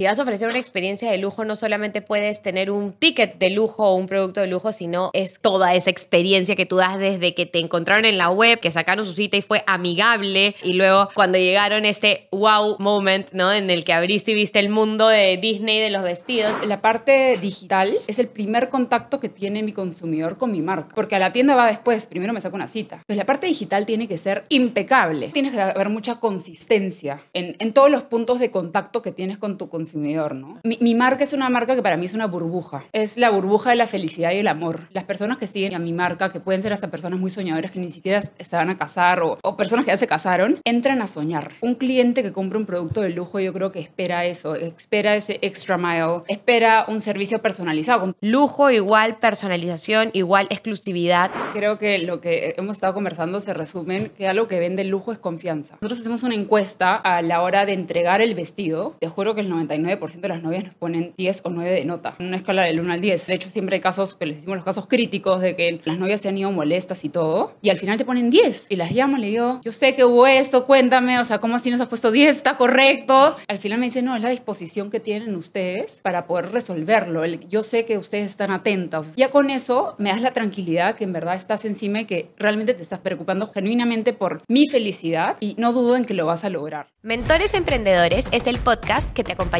Si vas a ofrecer una experiencia de lujo, no solamente puedes tener un ticket de lujo o un producto de lujo, sino es toda esa experiencia que tú das desde que te encontraron en la web, que sacaron su cita y fue amigable, y luego cuando llegaron este wow moment, ¿no? En el que abriste y viste el mundo de Disney de los vestidos. La parte digital es el primer contacto que tiene mi consumidor con mi marca, porque a la tienda va después, primero me saco una cita. Pues la parte digital tiene que ser impecable. Tienes que haber mucha consistencia en, en todos los puntos de contacto que tienes con tu consumidor consumidor, ¿no? Mi, mi, marca es una marca que para mí es una burbuja. Es la burbuja de la felicidad y el amor. Las personas que siguen a mi marca, que pueden ser hasta personas muy soñadoras que ni siquiera se van a casar o, o personas que ya se casaron, entran a soñar. Un cliente que compra un producto de lujo yo creo que espera eso, espera ese extra mile, espera un servicio personalizado. Lujo igual personalización, igual exclusividad. Creo que lo que hemos estado conversando se resume en que algo que vende el lujo es confianza. Nosotros hacemos una encuesta a la hora de entregar el vestido. Te juro que el 99 9% de las novias nos ponen 10 o 9 de nota, en una escala del 1 al 10. De hecho, siempre hay casos que les decimos los casos críticos de que las novias se han ido molestas y todo, y al final te ponen 10. Y las llamo, le digo, yo sé que hubo esto, cuéntame, o sea, ¿cómo así nos has puesto 10? ¿Está correcto? Al final me dice, no, es la disposición que tienen ustedes para poder resolverlo. Yo sé que ustedes están atentos. Ya con eso me das la tranquilidad que en verdad estás encima y que realmente te estás preocupando genuinamente por mi felicidad y no dudo en que lo vas a lograr. Mentores Emprendedores es el podcast que te acompaña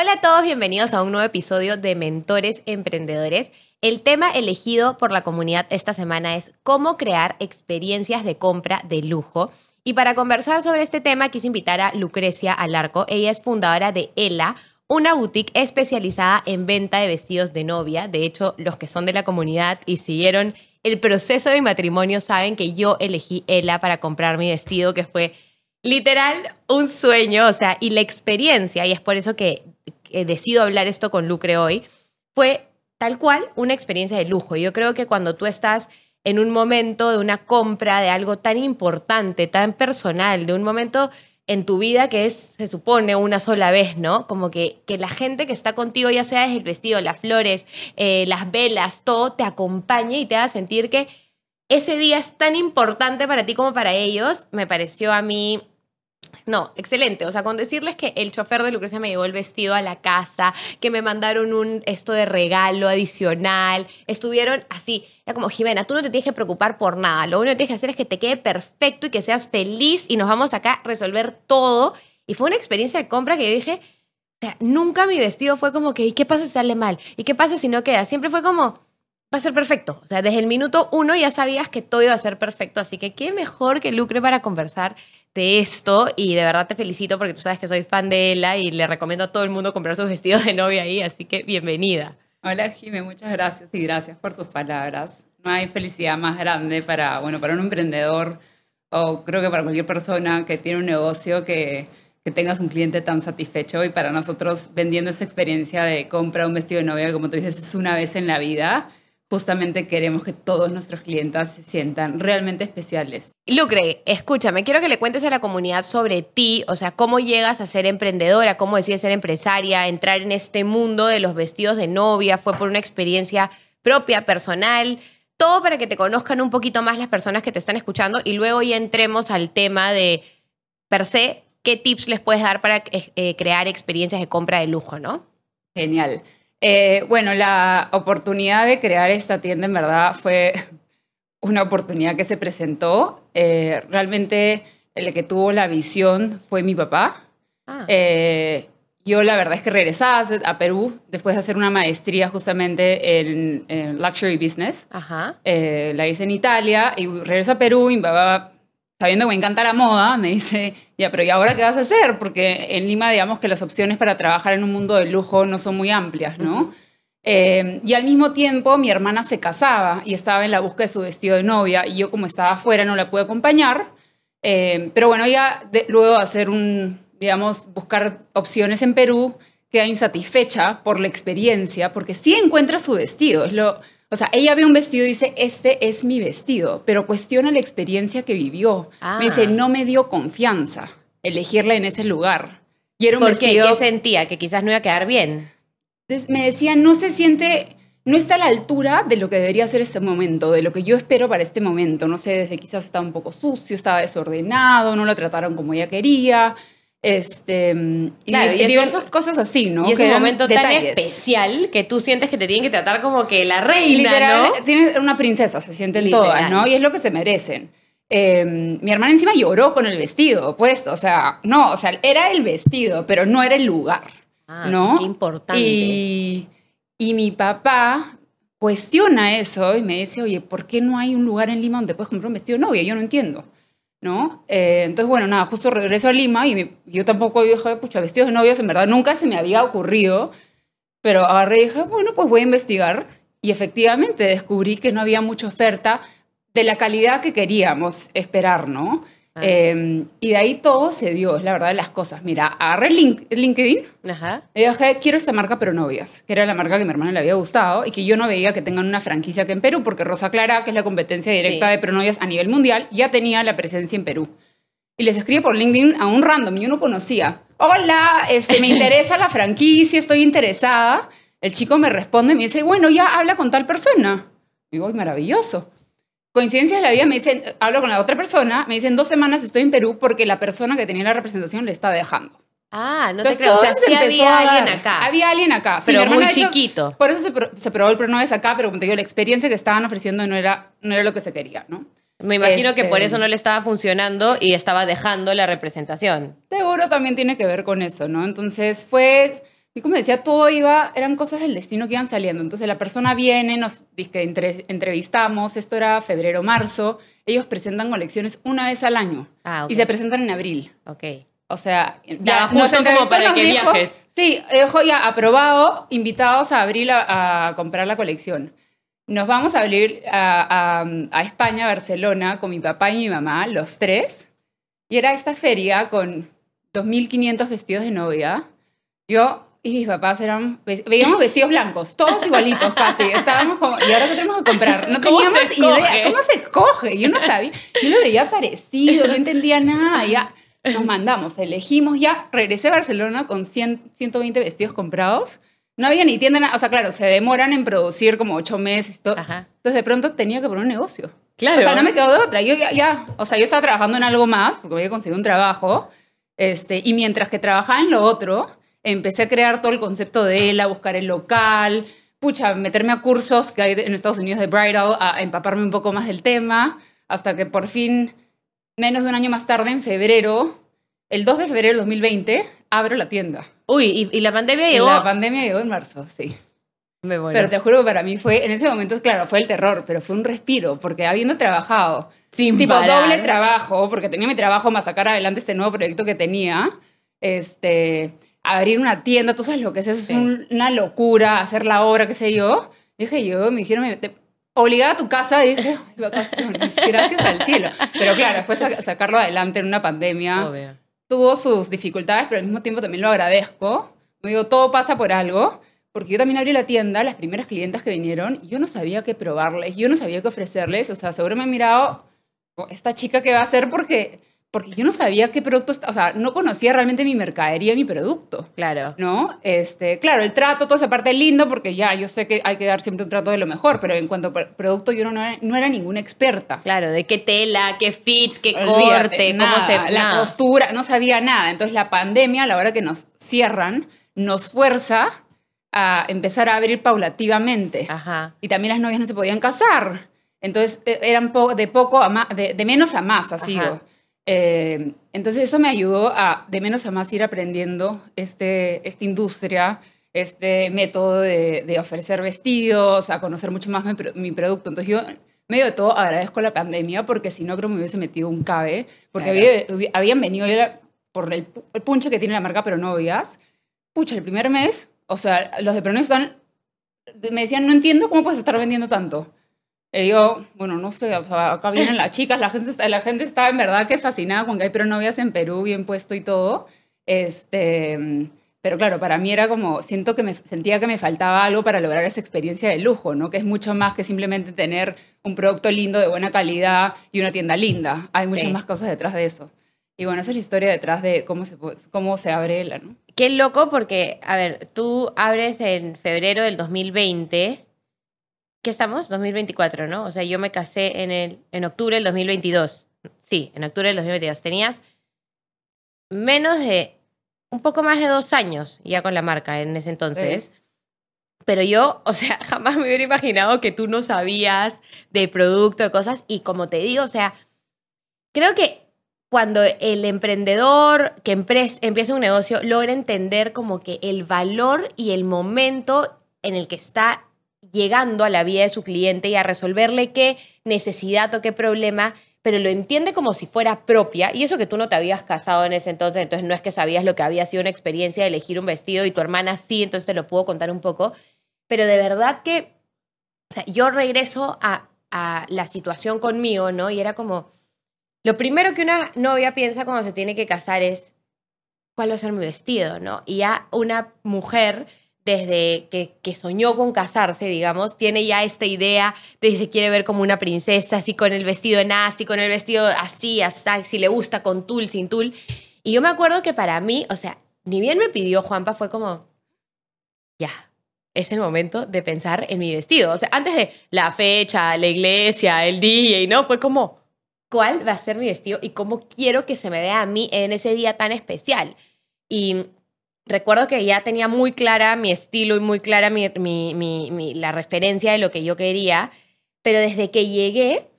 Hola a todos, bienvenidos a un nuevo episodio de Mentores Emprendedores. El tema elegido por la comunidad esta semana es cómo crear experiencias de compra de lujo. Y para conversar sobre este tema quise invitar a Lucrecia Alarco. Ella es fundadora de ELA, una boutique especializada en venta de vestidos de novia. De hecho, los que son de la comunidad y siguieron el proceso de mi matrimonio saben que yo elegí ELA para comprar mi vestido, que fue literal un sueño, o sea, y la experiencia, y es por eso que, que decido hablar esto con Lucre hoy, fue tal cual una experiencia de lujo. Yo creo que cuando tú estás en un momento de una compra de algo tan importante, tan personal, de un momento en tu vida que es, se supone, una sola vez, ¿no? Como que, que la gente que está contigo, ya sea desde el vestido, las flores, eh, las velas, todo, te acompañe y te haga sentir que ese día es tan importante para ti como para ellos, me pareció a mí no, excelente. O sea, con decirles que el chofer de Lucrecia me llevó el vestido a la casa, que me mandaron un esto de regalo adicional, estuvieron así. Era como, Jimena, tú no te tienes que preocupar por nada. Lo único que tienes que hacer es que te quede perfecto y que seas feliz y nos vamos acá a resolver todo. Y fue una experiencia de compra que yo dije, o sea, nunca mi vestido fue como que, ¿y qué pasa si sale mal? ¿Y qué pasa si no queda? Siempre fue como, va a ser perfecto. O sea, desde el minuto uno ya sabías que todo iba a ser perfecto. Así que qué mejor que Lucre para conversar de esto y de verdad te felicito porque tú sabes que soy fan de ella y le recomiendo a todo el mundo comprar sus vestidos de novia ahí, así que bienvenida. Hola Jimé, muchas gracias y gracias por tus palabras. No hay felicidad más grande para, bueno, para un emprendedor o creo que para cualquier persona que tiene un negocio que, que tengas un cliente tan satisfecho y para nosotros vendiendo esa experiencia de compra un vestido de novia, como tú dices, es una vez en la vida justamente queremos que todos nuestros clientes se sientan realmente especiales. Lucre, escúchame, quiero que le cuentes a la comunidad sobre ti, o sea, cómo llegas a ser emprendedora, cómo decides ser empresaria, entrar en este mundo de los vestidos de novia, fue por una experiencia propia, personal, todo para que te conozcan un poquito más las personas que te están escuchando y luego ya entremos al tema de, per se, qué tips les puedes dar para eh, crear experiencias de compra de lujo, ¿no? Genial. Eh, bueno, la oportunidad de crear esta tienda en verdad fue una oportunidad que se presentó. Eh, realmente el que tuvo la visión fue mi papá. Ah. Eh, yo la verdad es que regresaba a Perú después de hacer una maestría justamente en, Luxury Business. Ajá. la hice en Italia y regreso a Perú y mi papá sabiendo que me encanta la moda, me dice, ya, pero ¿y ahora qué vas a hacer? Porque en Lima, digamos que las opciones para trabajar en un mundo de lujo no son muy amplias, ¿no? Eh, y al mismo tiempo mi hermana se casaba y estaba en la búsqueda de su vestido de novia y yo como estaba afuera no la pude acompañar. Eh, pero bueno, luego de hacer un, digamos, buscar opciones en Perú, queda insatisfecha por la experiencia porque sí encuentra su vestido. Es lo, O sea, ella ve un vestido y dice, este es mi vestido, pero cuestiona la experiencia que vivió. Ah. Me dice, no me dio confianza elegirla en ese lugar. Y era un vestido... ¿Qué sentía? Que quizás no iba a quedar bien. Me decía, no se siente, no está a la altura de lo que debería ser este momento, de lo que yo espero para este momento. No sé, desde quizás estaba un poco sucio, estaba desordenado, no lo trataron como ella quería. Este, y, Claro, y es diversas cosas así, ¿no? y es Que un momento tan detalles. especial que tú sientes que te tienen que tratar como que la reina, Literal, ¿no? tiene una princesa, se sienten Literal. todas, ¿no? Y es lo que se merecen. Eh, mi hermana encima lloró con el vestido, pues, o sea, no, o sea, era el vestido, pero no era el lugar. Ah, ¿no? Qué importante. Y, y mi papá cuestiona eso y me dice, oye, ¿por qué no hay un lugar en Lima donde puedes comprar un vestido de novia? Yo no entiendo, ¿no? Eh, entonces, bueno, nada, justo regreso a Lima y mi- yo tampoco dije, pucha, vestidos de novios, en verdad, nunca se me había ocurrido, pero agarré y dije, bueno, pues voy a investigar. Y efectivamente descubrí que no había mucha oferta de la calidad que queríamos esperar, ¿no? Eh, y de ahí todo se dio, es la verdad de las cosas. Mira, agarré Link- LinkedIn Ajá. le dije, quiero esta marca, pero novias, que era la marca que a mi hermana le había gustado y que yo no veía que tengan una franquicia que en Perú, porque Rosa Clara, que es la competencia directa Sí. de Pronovias a nivel mundial, ya tenía la presencia en Perú. Y les escribe por LinkedIn a un random, yo no conocía. Hola, este, me interesa la franquicia, estoy interesada. El chico me responde y me dice, bueno, ya habla con tal persona. Digo, "Ay, maravilloso. Coincidencia de la vida, me dicen, hablo con la otra persona, me dicen, dos semanas estoy en Perú porque la persona que tenía la representación le está dejando. Ah, no te Entonces, creo. O sea, se sí había a alguien acá. Había alguien acá. Sí, Pero muy hecho, chiquito. Por eso se, pro- se probó el pronoves acá, pero como te digo, la experiencia que estaban ofreciendo no era, no era lo que se quería, ¿no? Me imagino que Este- por eso no le estaba funcionando y estaba dejando la representación. Seguro también tiene que ver con eso, ¿no? Entonces fue, y como decía, todo iba, eran cosas del destino que iban saliendo. Entonces la persona viene, nos dice, entre, entrevistamos, esto era febrero, marzo, ellos presentan colecciones una vez al año Ah, ok. y se presentan en abril. Ok. O sea, Ya, justo nos como para que dijo- viajes. Sí, dijo ya aprobado, invitados a abril a, a comprar la colección. Nos vamos a abrir a, a- a España, Barcelona, con mi papá y mi mamá, los tres. Y era esta feria con 2.500 vestidos de novia. Yo y mis papás eran, ve- veíamos vestidos blancos, todos igualitos casi. Estábamos como, ¿y ahora qué tenemos que comprar? No ¿Cómo teníamos idea. ¿Cómo se escoge? Yo no sabía. Yo lo veía parecido, no entendía nada. Ya nos mandamos, elegimos ya. Regresé a Barcelona con 100, 120 vestidos comprados. No había ni tienda, o sea, claro, se demoran en producir como ocho meses. todo. Ajá. Entonces de pronto tenía que poner un negocio. Claro. O sea, no me quedó de otra. Yo ya, ya, o sea, yo estaba trabajando en algo más porque había conseguido un trabajo. Este, y mientras que trabajaba en lo otro, empecé a crear todo el concepto de él, a buscar el local, pucha, meterme a cursos que hay en Estados Unidos de bridal, a empaparme un poco más del tema, hasta que por fin, menos de un año más tarde, en febrero, el 2 de febrero del 2020, abro la tienda. Uy, y, y la pandemia Y llegó. la pandemia llegó en marzo, sí. Me. Pero te juro que para mí fue, en ese momento, claro, fue el terror, pero fue un respiro, porque habiendo trabajado, Sin tipo parar. doble trabajo, porque tenía mi trabajo más sacar adelante este nuevo proyecto que tenía, este, abrir una tienda, tú sabes lo que es, es Sí. un- una locura, hacer la obra, qué sé yo. Dije yo, me dijeron, me- te- obligada a tu casa, y dije, "Ay, vacaciones, gracias al cielo. Pero claro, después sa- sacarlo adelante en una pandemia Obvio. tuvo sus dificultades, pero al mismo tiempo también lo agradezco. Me digo, todo pasa por algo, porque yo también abrí la tienda, las primeras clientas que vinieron, yo no sabía qué probarles, yo no sabía qué ofrecerles, o sea, seguro me he mirado, "Oh, esta chica qué va a hacer porque, porque yo no sabía qué producto, o sea, no conocía realmente mi mercadería, mi producto. Claro. ¿No? Este, claro, el trato, toda esa parte es lindo porque ya yo sé que hay que dar siempre un trato de lo mejor, pero en cuanto a pr- producto yo no era, no era ninguna experta. Claro, de qué tela, qué fit, qué Olvídate, corte, cómo nada, se. La nada. postura, no sabía nada. Entonces la pandemia, a la hora que nos cierran, nos fuerza a empezar a abrir paulativamente. Ajá. Y también las novias no se podían casar. Entonces eh, eran de, poco a más, de, de menos a más, así Ajá. Eh, entonces eso me ayudó a de menos a más ir aprendiendo este, esta industria, este método de, de ofrecer vestidos, a conocer mucho más mi, mi producto. Entonces yo, medio de todo, agradezco la pandemia porque si no creo que me hubiese metido un cabe, porque Claro. había- habían venido ya por el, el punche que tiene la marca Pero Novias. Pucha, el primer mes, o sea, los de Pero Novias están, me decían, no entiendo cómo puedes estar vendiendo tanto. Y yo, bueno, no sé, o sea, acá vienen las chicas, la gente, está, la gente está en verdad que fascinada con que hay pronovias en Perú, bien puesto y todo. Este, Pero claro, para mí era como, siento que me sentía que me faltaba algo para lograr esa experiencia de lujo, ¿no? Que es mucho más que simplemente tener un producto lindo, de buena calidad y una tienda linda. Hay muchas más cosas detrás de eso. Y bueno, esa es la historia detrás de cómo se, cómo se abre la, ¿no? Qué loco porque, a ver, tú abres en febrero del 2020. ¿Qué estamos? 2024, ¿no? O sea, yo me casé en, el, en octubre del 2022. Sí, en octubre del 2022. Tenías menos de, un poco más de dos años ya con la marca en ese entonces. Pero yo, o sea, jamás me hubiera imaginado que tú no sabías de producto, de cosas. Y como te digo, o sea, creo que cuando el emprendedor que empieza un negocio logra entender como que el valor y el momento en el que está llegando a la vida de su cliente y a resolverle qué necesidad o qué problema, pero lo entiende como si fuera propia, y eso que tú no te habías casado en ese entonces, entonces no es que sabías lo que había sido una experiencia de elegir un vestido y tu hermana sí, entonces te lo puedo contar un poco, pero de verdad que, o sea, yo regreso a, a la situación conmigo, ¿no? Y era como, lo primero que una novia piensa cuando se tiene que casar es, ¿cuál va a ser mi vestido? ¿no? Y ya una mujer, desde que, soñó con casarse, digamos, tiene ya esta idea de si se quiere ver como una princesa, así con el vestido en así, con el vestido así, hasta si le gusta con tul, sin tul. Y yo me acuerdo que para mí, o sea, ni bien me pidió Juanpa, fue como, ya, es el momento de pensar en mi vestido. O sea, antes de la fecha, la iglesia, el y ¿no? Fue como, cuál va a ser mi vestido y cómo quiero que se me vea a mí en ese día tan especial. Y recuerdo que ya tenía muy clara mi estilo y muy clara la referencia de lo que yo quería, pero desde que llegué,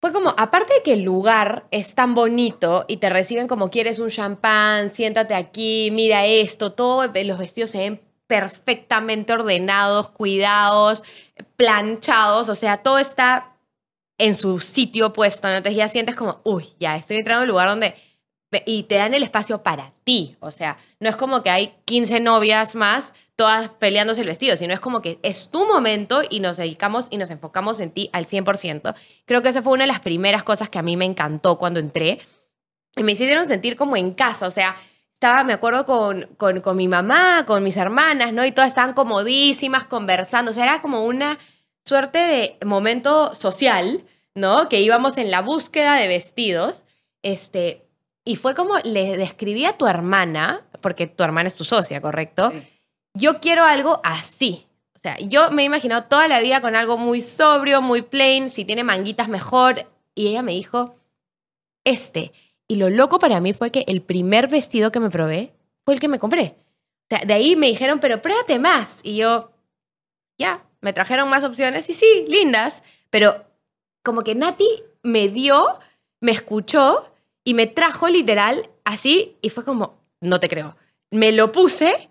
fue como, aparte de que el lugar es tan bonito y te reciben como quieres un champán, siéntate aquí, mira esto, todos los vestidos se ven perfectamente ordenados, cuidados, planchados, o sea, todo está en su sitio puesto, ¿no? Entonces ya sientes como, uy, ya estoy entrando en un lugar donde... Y te dan el espacio para ti. O sea, no es como que hay 15 novias más, todas peleándose el vestido, sino es como que es tu momento y nos dedicamos y nos enfocamos en ti al 100%. Creo que esa fue una de las primeras cosas que a mí me encantó cuando entré. Y me hicieron sentir como en casa. O sea, estaba, me acuerdo, con, con, con mi mamá, con mis hermanas, ¿no? Y todas estaban comodísimas, conversando. O sea, era como una suerte de momento social, ¿no? Que íbamos en la búsqueda de vestidos, este, y fue como le describí a tu hermana, porque tu hermana es tu socia, ¿correcto? Yo quiero algo así. O sea, yo me he imaginado toda la vida con algo muy sobrio, muy plain, si tiene manguitas mejor. Y ella me dijo, este. Y lo loco para mí fue que el primer vestido que me probé fue el que me compré. O sea, de ahí me dijeron, pero pruébate más. Y yo, ya, me trajeron más opciones y sí, lindas, pero como que Nati me dio, me escuchó y me trajo literal así y fue como, no te creo. Me lo puse,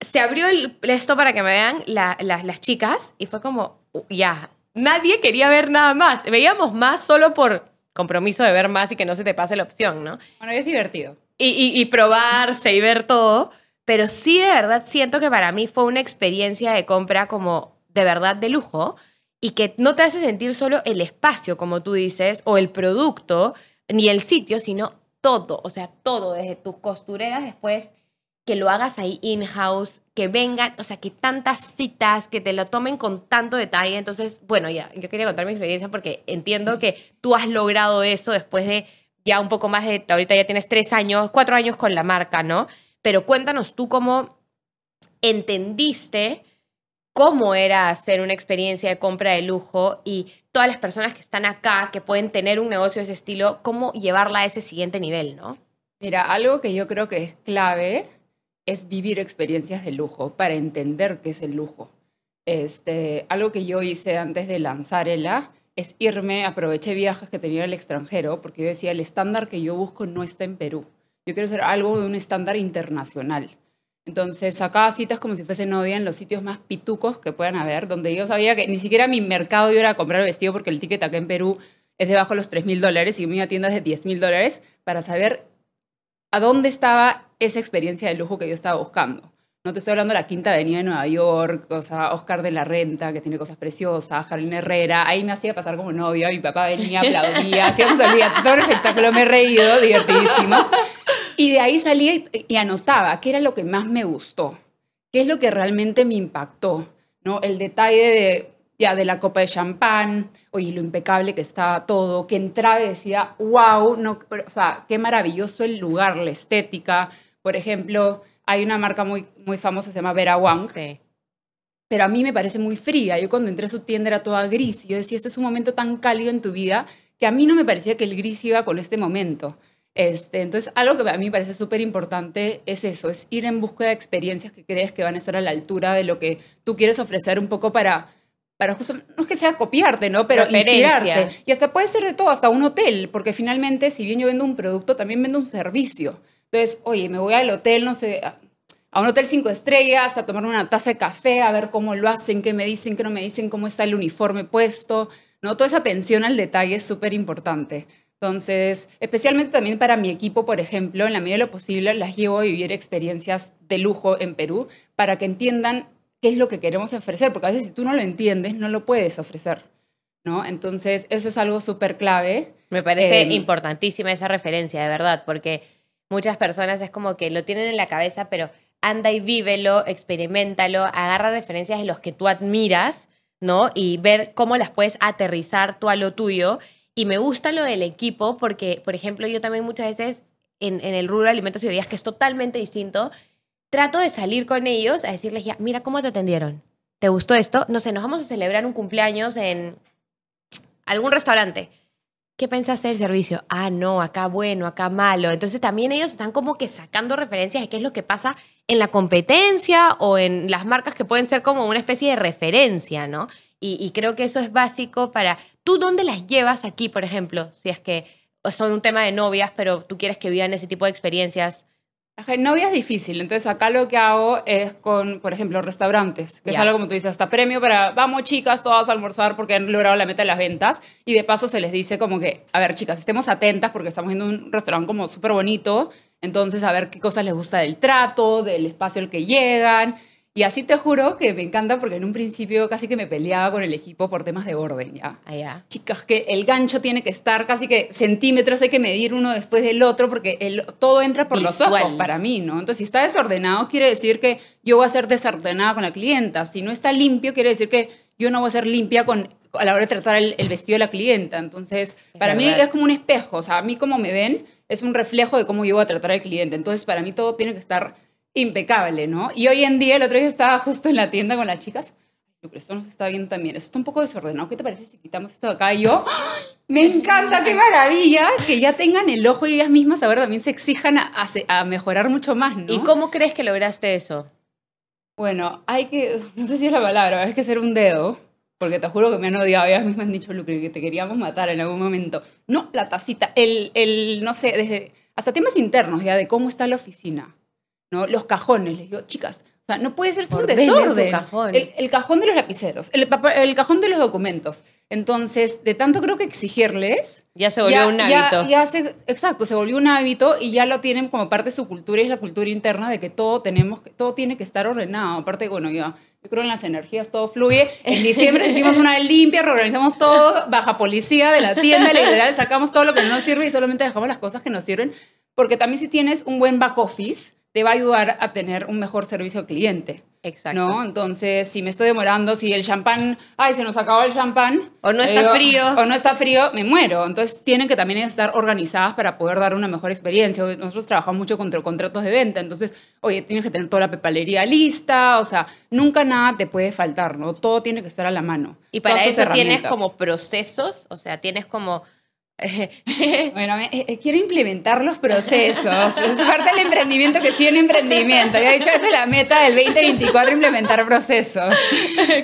se abrió el, esto para que me vean las chicas y fue como, ya, nadie quería ver nada más. Veíamos más solo por compromiso de ver más y que no se te pase la opción, ¿no? Bueno, es divertido. Y, y probarse y ver todo pero sí de verdad siento que para mí fue una experiencia de compra como de verdad de lujo y que no te hace sentir solo el espacio, como tú dices, o el producto, ni el sitio, sino todo, o sea, todo, desde tus costureras después, que lo hagas ahí in-house, que vengan, o sea, que tantas citas, que te lo tomen con tanto detalle. Entonces, bueno, ya, yo quería contar mi experiencia porque entiendo que tú has logrado eso después de ya un poco más de, ahorita ya tienes tres años, cuatro años con la marca, ¿no? pero cuéntanos tú cómo entendiste cómo era hacer una experiencia de compra de lujo y todas las personas que están acá, que pueden tener un negocio de ese estilo, cómo llevarla a ese siguiente nivel, ¿no? Mira, algo que yo creo que es clave es vivir experiencias de lujo para entender qué es el lujo. Este, algo que yo hice antes de lanzar ELA es irme, aproveché viajes que tenía en el extranjero, porque yo decía, el estándar que yo busco no está en Perú. Yo quiero hacer algo de un estándar internacional. Entonces sacaba citas como si fuese novia en los sitios más pitucos que puedan haber, donde yo sabía que ni siquiera mi mercado iba a comprar vestido porque el ticket acá en Perú es debajo de los 3 mil dólares y mi tienda es de 10 mil dólares para saber a dónde estaba esa experiencia de lujo que yo estaba buscando. No te estoy hablando de la Quinta Avenida de Nueva York, o sea, Oscar de la Renta, que tiene cosas preciosas, Carolina Herrera. Ahí me hacía pasar como novia, mi papá venía, aplaudía, hacíamos día, todo un espectáculo, me he reído, divertidísimo. Y de ahí salí y anotaba qué era lo que más me gustó, qué es lo que realmente me impactó, ¿no? El detalle de, ya, de la copa de champán, oye, lo impecable que estaba todo, que entraba y decía, wow, no, o sea, qué maravilloso el lugar, la estética. Por ejemplo, hay una marca muy, muy famosa, se llama Vera Wang, Sí. pero a mí me parece muy fría. Yo cuando entré a su tienda era toda gris y yo decía, este es un momento tan cálido en tu vida que a mí no me parecía que el gris iba con este momento. Este, entonces, algo que a mí me parece súper importante es eso, es ir en búsqueda de experiencias que crees que van a estar a la altura de lo que tú quieres ofrecer un poco para, para justo, no es que sea copiarte, ¿no? Pero inspirarte. Y hasta puede ser de todo, hasta un hotel, porque finalmente, si bien yo vendo un producto, también vendo un servicio. Entonces, oye, me voy al hotel, no sé, a- a un hotel cinco estrellas, a tomarme una taza de café, a ver cómo lo hacen, qué me dicen, qué no me dicen, cómo está el uniforme puesto, ¿no? Toda esa atención al detalle es súper importante. Entonces, especialmente también para mi equipo, por ejemplo, en la medida de lo posible, las llevo a vivir experiencias de lujo en Perú para que entiendan qué es lo que queremos ofrecer, porque a veces si tú no lo entiendes, no lo puedes ofrecer, ¿no? Entonces, eso es algo súper clave. Me parece Em, importantísima esa referencia, de verdad, porque muchas personas es como que lo tienen en la cabeza, pero anda y vívelo, experimentalo, agarra referencias de los que tú admiras, ¿no? Y ver cómo las puedes aterrizar tú a lo tuyo. Y me gusta lo del equipo porque, por ejemplo, yo también muchas veces en, en el rubro de alimentos y bebidas, que es totalmente distinto, trato de salir con ellos a decirles ya, mira cómo te atendieron. ¿Te gustó esto? No sé, nos vamos a celebrar un cumpleaños en algún restaurante. ¿Qué pensaste del servicio? Ah, no, acá bueno, acá malo. Entonces también ellos están como que sacando referencias de qué es lo que pasa en la competencia o en las marcas que pueden ser como una especie de referencia, ¿no? Y, y creo que eso es básico para... ¿Tú dónde las llevas aquí, por ejemplo? Si es que son un tema de novias, pero tú quieres que vivan ese tipo de experiencias. En novia es difícil, entonces acá lo que hago es con, por ejemplo, restaurantes, que es algo como tú dices, hasta premio para, vamos chicas, todas a almorzar porque han logrado la meta de las ventas, y de paso se les dice como que, a ver chicas, estemos atentas porque estamos viendo un restaurante como súper bonito, entonces a ver qué cosas les gusta del trato, del espacio al que llegan, y así te juro que me encanta porque en un principio casi que me peleaba con el equipo por temas de orden, ¿ya? Allá. chicas, que el gancho tiene que estar casi que centímetros, hay que medir uno después del otro, porque el, todo entra por los Visual. ojos para mí, ¿no? Entonces, si está desordenado, quiere decir que yo voy a ser desordenada con la clienta. Si no está limpio, quiere decir que yo no voy a ser limpia con, a la hora de tratar el, el vestido de la clienta. Entonces, Es para mí verdad. es como un espejo, o sea, a mí como me ven es un reflejo de cómo yo voy a tratar al cliente. Entonces, para mí todo tiene que estar impecable, ¿no? Y hoy en día, el otro día estaba justo en la tienda con las chicas, pero esto no se está viendo también, esto está un poco desordenado, ¿qué te parece si quitamos esto de acá? Y yo, ¡ay! me encanta, qué maravilla, que ya tengan el ojo y ellas mismas ahora también se exijan a, a a mejorar mucho más, ¿no? ¿Y cómo crees que lograste eso? Bueno, hay que, no sé si es la palabra, hay que ser un dedo, porque te juro que me han odiado, ellas mismas han dicho, Lucre, que te queríamos matar en algún momento. No, la tacita, el, el no sé, desde, hasta temas internos ya de cómo está la oficina, ¿no? Los cajones, les digo, chicas, o sea, no puede ser su desorden. cajón. El, el cajón de los lapiceros, el, cajón de los documentos. Entonces, de tanto creo que exigirles, Ya se volvió ya- un ya- hábito. ya se- exacto, se volvió un hábito y ya lo tienen como parte de su cultura y es la cultura interna de que todo tenemos, todo tiene que estar ordenado. Aparte, bueno, ya, yo creo en las energías, todo fluye. En diciembre hicimos una limpia, reorganizamos todo, baja policía de la tienda, literal, sacamos todo lo que no nos sirve y solamente dejamos las cosas que nos sirven. Porque también si tienes un buen back office, te va a ayudar a tener un mejor servicio al cliente. Exacto. ¿No? Entonces, si me estoy demorando, si el champán, ay, se nos acabó el champán. O no está frío. O no está frío, me muero. Entonces, tienen que también estar organizadas para poder dar una mejor experiencia. Nosotros trabajamos mucho contra contratos de venta. Entonces, oye, tienes que tener toda la pepalería lista. O sea, nunca nada te puede faltar, ¿no? Todo tiene que estar a la mano. Y para eso tienes como procesos, o sea, tienes como... Bueno, me- eh, eh, quiero implementar los procesos. Es parte del emprendimiento que sí un emprendimiento. Ya he dicho, esa es la meta del 2024, implementar procesos.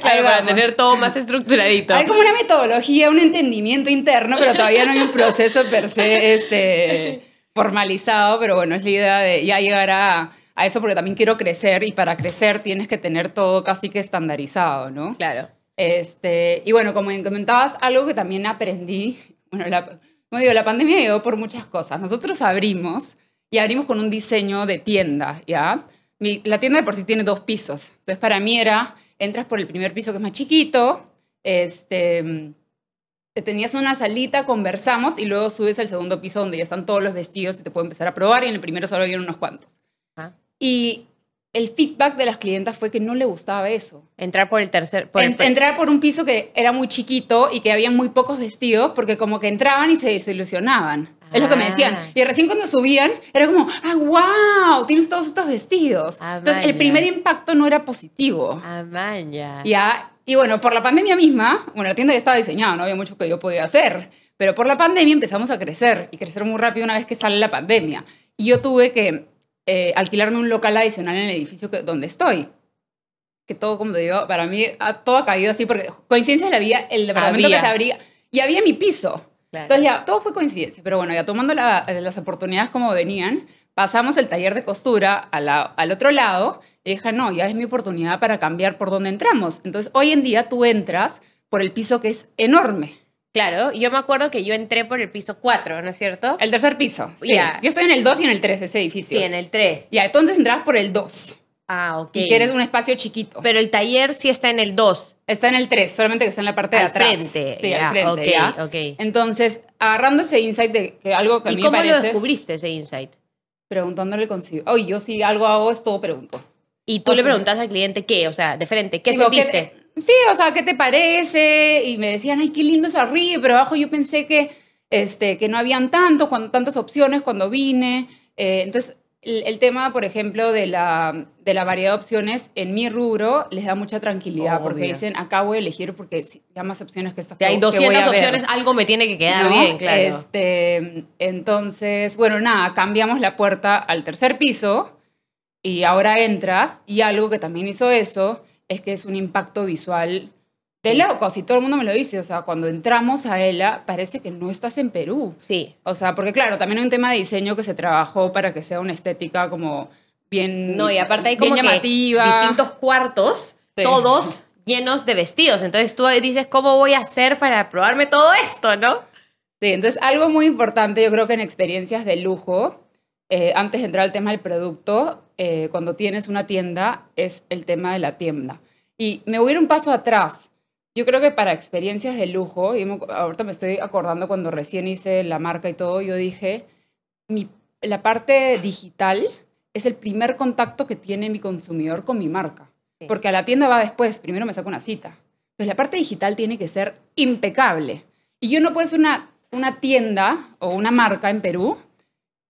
Claro, para tener todo más estructuradito. Hay como una metodología, un entendimiento interno, pero todavía no hay un proceso per se este, formalizado, pero bueno, es la idea de ya llegar a, a eso porque también quiero crecer y para crecer tienes que tener todo casi que estandarizado, ¿no? Claro. Este, y bueno, como comentabas, algo que también aprendí, bueno, la, como digo, la pandemia llegó por muchas cosas. Nosotros abrimos y abrimos con un diseño de tienda, ¿ya? Mi- la tienda de por sí tiene dos pisos. Entonces, para mí era, entras por el primer piso que es más chiquito, este, tenías una salita, conversamos y luego subes al segundo piso donde ya están todos los vestidos y te puedo empezar a probar y en el primero solo habían unos cuantos. Ah. Y el feedback de las clientas fue que no le gustaba eso. Entrar por el tercer... Por En- entrar por un piso que era muy chiquito y que había muy pocos vestidos porque como que entraban y se desilusionaban. Es lo que me decían. Ah. Y recién cuando subían era como, ah, wow, tienes todos estos vestidos. Ah, Entonces el primer impacto no era positivo. Ah. Ya, y bueno, por la pandemia misma, bueno, la tienda ya estaba diseñada, no había mucho que yo podía hacer, pero por la pandemia empezamos a crecer y crecer muy rápido una vez que sale la pandemia. Y yo tuve que eh, alquilarme un local adicional en el edificio que, donde estoy. Que todo, como te digo, para mí ha- todo ha caído así, porque coincidencia de la vida, el departamento Había. que se abría, y había mi piso. Claro. Entonces ya, todo fue coincidencia. Pero bueno, ya tomando la- las oportunidades como venían, pasamos el taller de costura a la- al otro lado y dije, no, ya es mi oportunidad para cambiar por donde entramos. Entonces, hoy en día tú entras por el piso que es enorme. Claro, yo me acuerdo que yo entré por el piso 4, ¿no es cierto? El tercer piso. Sí. Yo estoy en el 2 y en el 3 de ese edificio. Sí, en el 3. Ya, entonces entras por el 2. Ah, ok. Y que eres un espacio chiquito. Pero el taller sí está en el 2. Está en el 3, solamente que está en la parte de Al atrás. frente, Sí, ya, al frente. ok, ya. ok. Entonces, agarrando ese insight de que algo que a ¿Y mí cómo me lo parece... descubriste ese insight? Preguntándole consigo. Oye, yo si algo hago es todo pregunto. Y tú O le sea- preguntas al cliente qué, o sea, de frente, ¿qué sentiste? te- sí, o sea, ¿qué te parece? Y me decían, ay, qué lindo es arriba, pero abajo yo pensé que, este, que no habían tanto, cuando, tantas opciones cuando vine. Eh, entonces, el, el tema, por ejemplo, de la, de la variedad de opciones en mi rubro les da mucha tranquilidad porque dicen, acabo de elegir porque hay más opciones que estas Si hay que- que voy 200 a ver". opciones, algo me tiene que quedar ¿no? bien, claro. Este, entonces, bueno, nada, cambiamos la puerta al tercer piso y ahora entras y algo que también hizo eso es que es un impacto visual de Sí. locos y todo el mundo me lo dice, o sea, cuando entramos a ELA parece que no estás en Perú. Sí. O sea, porque claro, también hay un tema de diseño que se trabajó para que sea una estética como bien No, y aparte hay como que distintos cuartos, Sí. todos llenos de vestidos. Entonces tú dices, ¿cómo voy a hacer para probarme todo esto, no? Sí, entonces algo muy importante yo creo que en experiencias de lujo, eh, antes de entrar al tema del producto, eh, cuando tienes una tienda, es el tema de la tienda. Y me voy a ir un paso atrás. Yo creo que para experiencias de lujo, y me- ahorita me estoy acordando cuando recién hice la marca y todo, yo dije, mi, la parte digital es el primer contacto que tiene mi consumidor con mi marca. Sí. Porque a la tienda va después, primero me saco una cita. Entonces la parte digital tiene que ser impecable. Y yo no puedo ser una, una tienda o una marca en Perú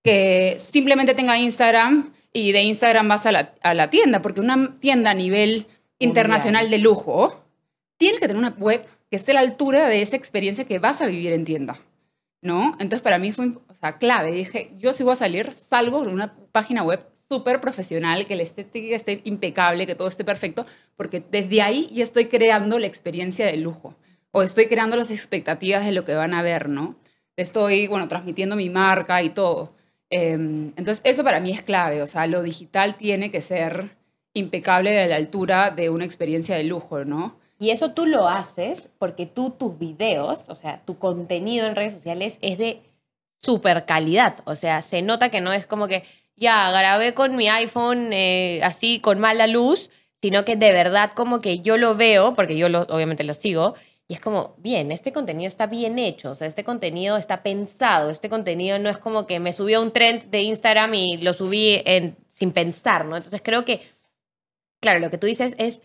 que simplemente tenga Instagram y de Instagram vas a la, a la tienda, porque una tienda a nivel internacional de lujo tiene que tener una web que esté a la altura de esa experiencia que vas a vivir en tienda, ¿no? Entonces para mí fue o sea, clave. Dije, yo si voy a salir, salgo con una página web súper profesional, que la estética esté impecable, que todo esté perfecto, porque desde ahí ya estoy creando la experiencia de lujo o estoy creando las expectativas de lo que van a ver, ¿no? Estoy, bueno, transmitiendo mi marca y todo. Eh, entonces, eso para mí es clave, o sea, lo digital tiene que ser impecable a la altura de una experiencia de lujo, ¿no? Y eso tú lo haces porque tú tus videos, o sea, tu contenido en redes sociales es de super calidad. O sea, se nota que no es como que ya grabé con mi iPhone eh, así con mala luz, sino que de verdad como que yo lo veo, porque yo lo, obviamente lo sigo, y es como, bien, este contenido está bien hecho, o sea, este contenido está pensado, este contenido no es como que me subió un trend de Instagram y lo subí en, sin pensar, ¿no? Entonces creo que, claro, lo que tú dices es,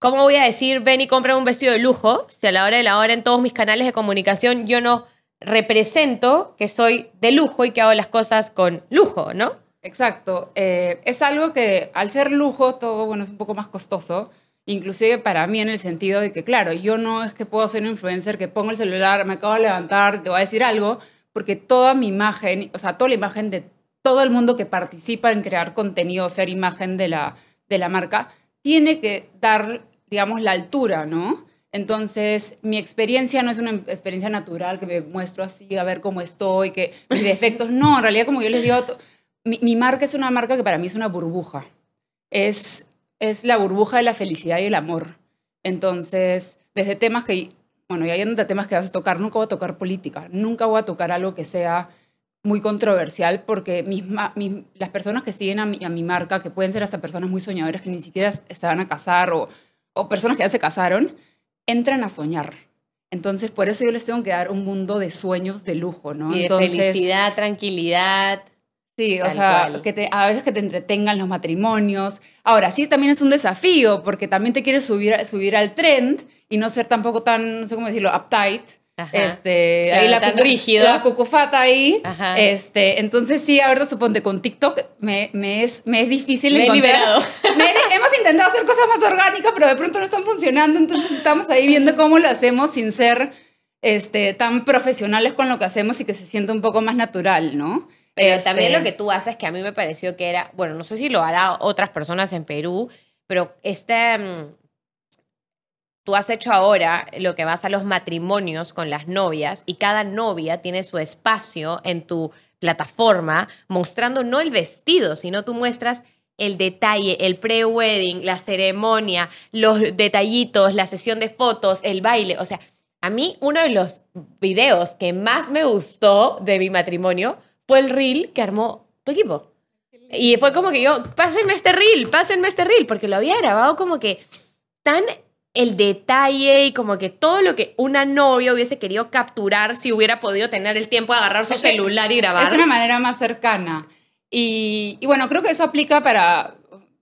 ¿cómo voy a decir, ven y compra un vestido de lujo si a la hora de la hora en todos mis canales de comunicación yo no represento que soy de lujo y que hago las cosas con lujo, ¿no? Exacto. Eh, es algo que al ser lujo, todo bueno, es un poco más costoso. Inclusive para mí en el sentido de que, claro, yo no es que puedo ser un influencer que pongo el celular, me acabo de levantar, te voy a decir algo, porque toda mi imagen, o sea, toda la imagen de todo el mundo que participa en crear contenido, ser imagen de la, de la marca, tiene que dar, digamos, la altura, ¿no? Entonces, mi experiencia no es una experiencia natural que me muestro así, a ver cómo estoy, que mis defectos. No, en realidad, como yo les digo, mi, mi marca es una marca que para mí es una burbuja. Es, es la burbuja de la felicidad y el amor. Entonces, desde temas que, bueno, ya yendo de temas que vas a tocar, nunca voy a tocar política, nunca voy a tocar algo que sea muy controversial porque mis- las personas que siguen a mi, a mi marca, que pueden ser hasta personas muy soñadoras que ni siquiera se van a casar o, o personas que ya se casaron, entran a soñar. Entonces, por eso yo les tengo que dar un mundo de sueños de lujo, ¿no? Y de Entonces, felicidad, tranquilidad. Sí, o Tal sea, cual. que te, a veces que te entretengan los matrimonios. Ahora, sí, también es un desafío, porque también te quieres subir, subir al trend y no ser tampoco tan, no sé cómo decirlo, uptight. Ajá. Este, Claro, ahí la, tan rígido. la cucufata ahí. Ajá. Este, entonces sí, ahorita suponte con TikTok me, me, es, me es difícil Me he encontrar. liberado. Me- hemos intentado hacer cosas más orgánicas, pero de pronto no están funcionando, entonces estamos ahí viendo cómo lo hacemos sin ser este, tan profesionales con lo que hacemos y que se sienta un poco más natural, ¿no? Pero Este, también lo que tú haces, que a mí me pareció que era, bueno, no sé si lo hará otras personas en Perú, pero este, mm, tú has hecho ahora lo que vas a los matrimonios con las novias y cada novia tiene su espacio en tu plataforma mostrando no el vestido, sino tú muestras el detalle, el pre-wedding, la ceremonia, los detallitos, la sesión de fotos, el baile. O sea, a mí uno de los videos que más me gustó de mi matrimonio fue el reel que armó tu equipo. Y fue como que yo, pásenme este reel, pásenme este reel, porque lo había grabado como que tan el detalle y como que todo lo que una novia hubiese querido capturar si hubiera podido tener el tiempo de agarrar su Es celular y grabar. Es una manera más cercana. Y, y bueno, creo que eso aplica para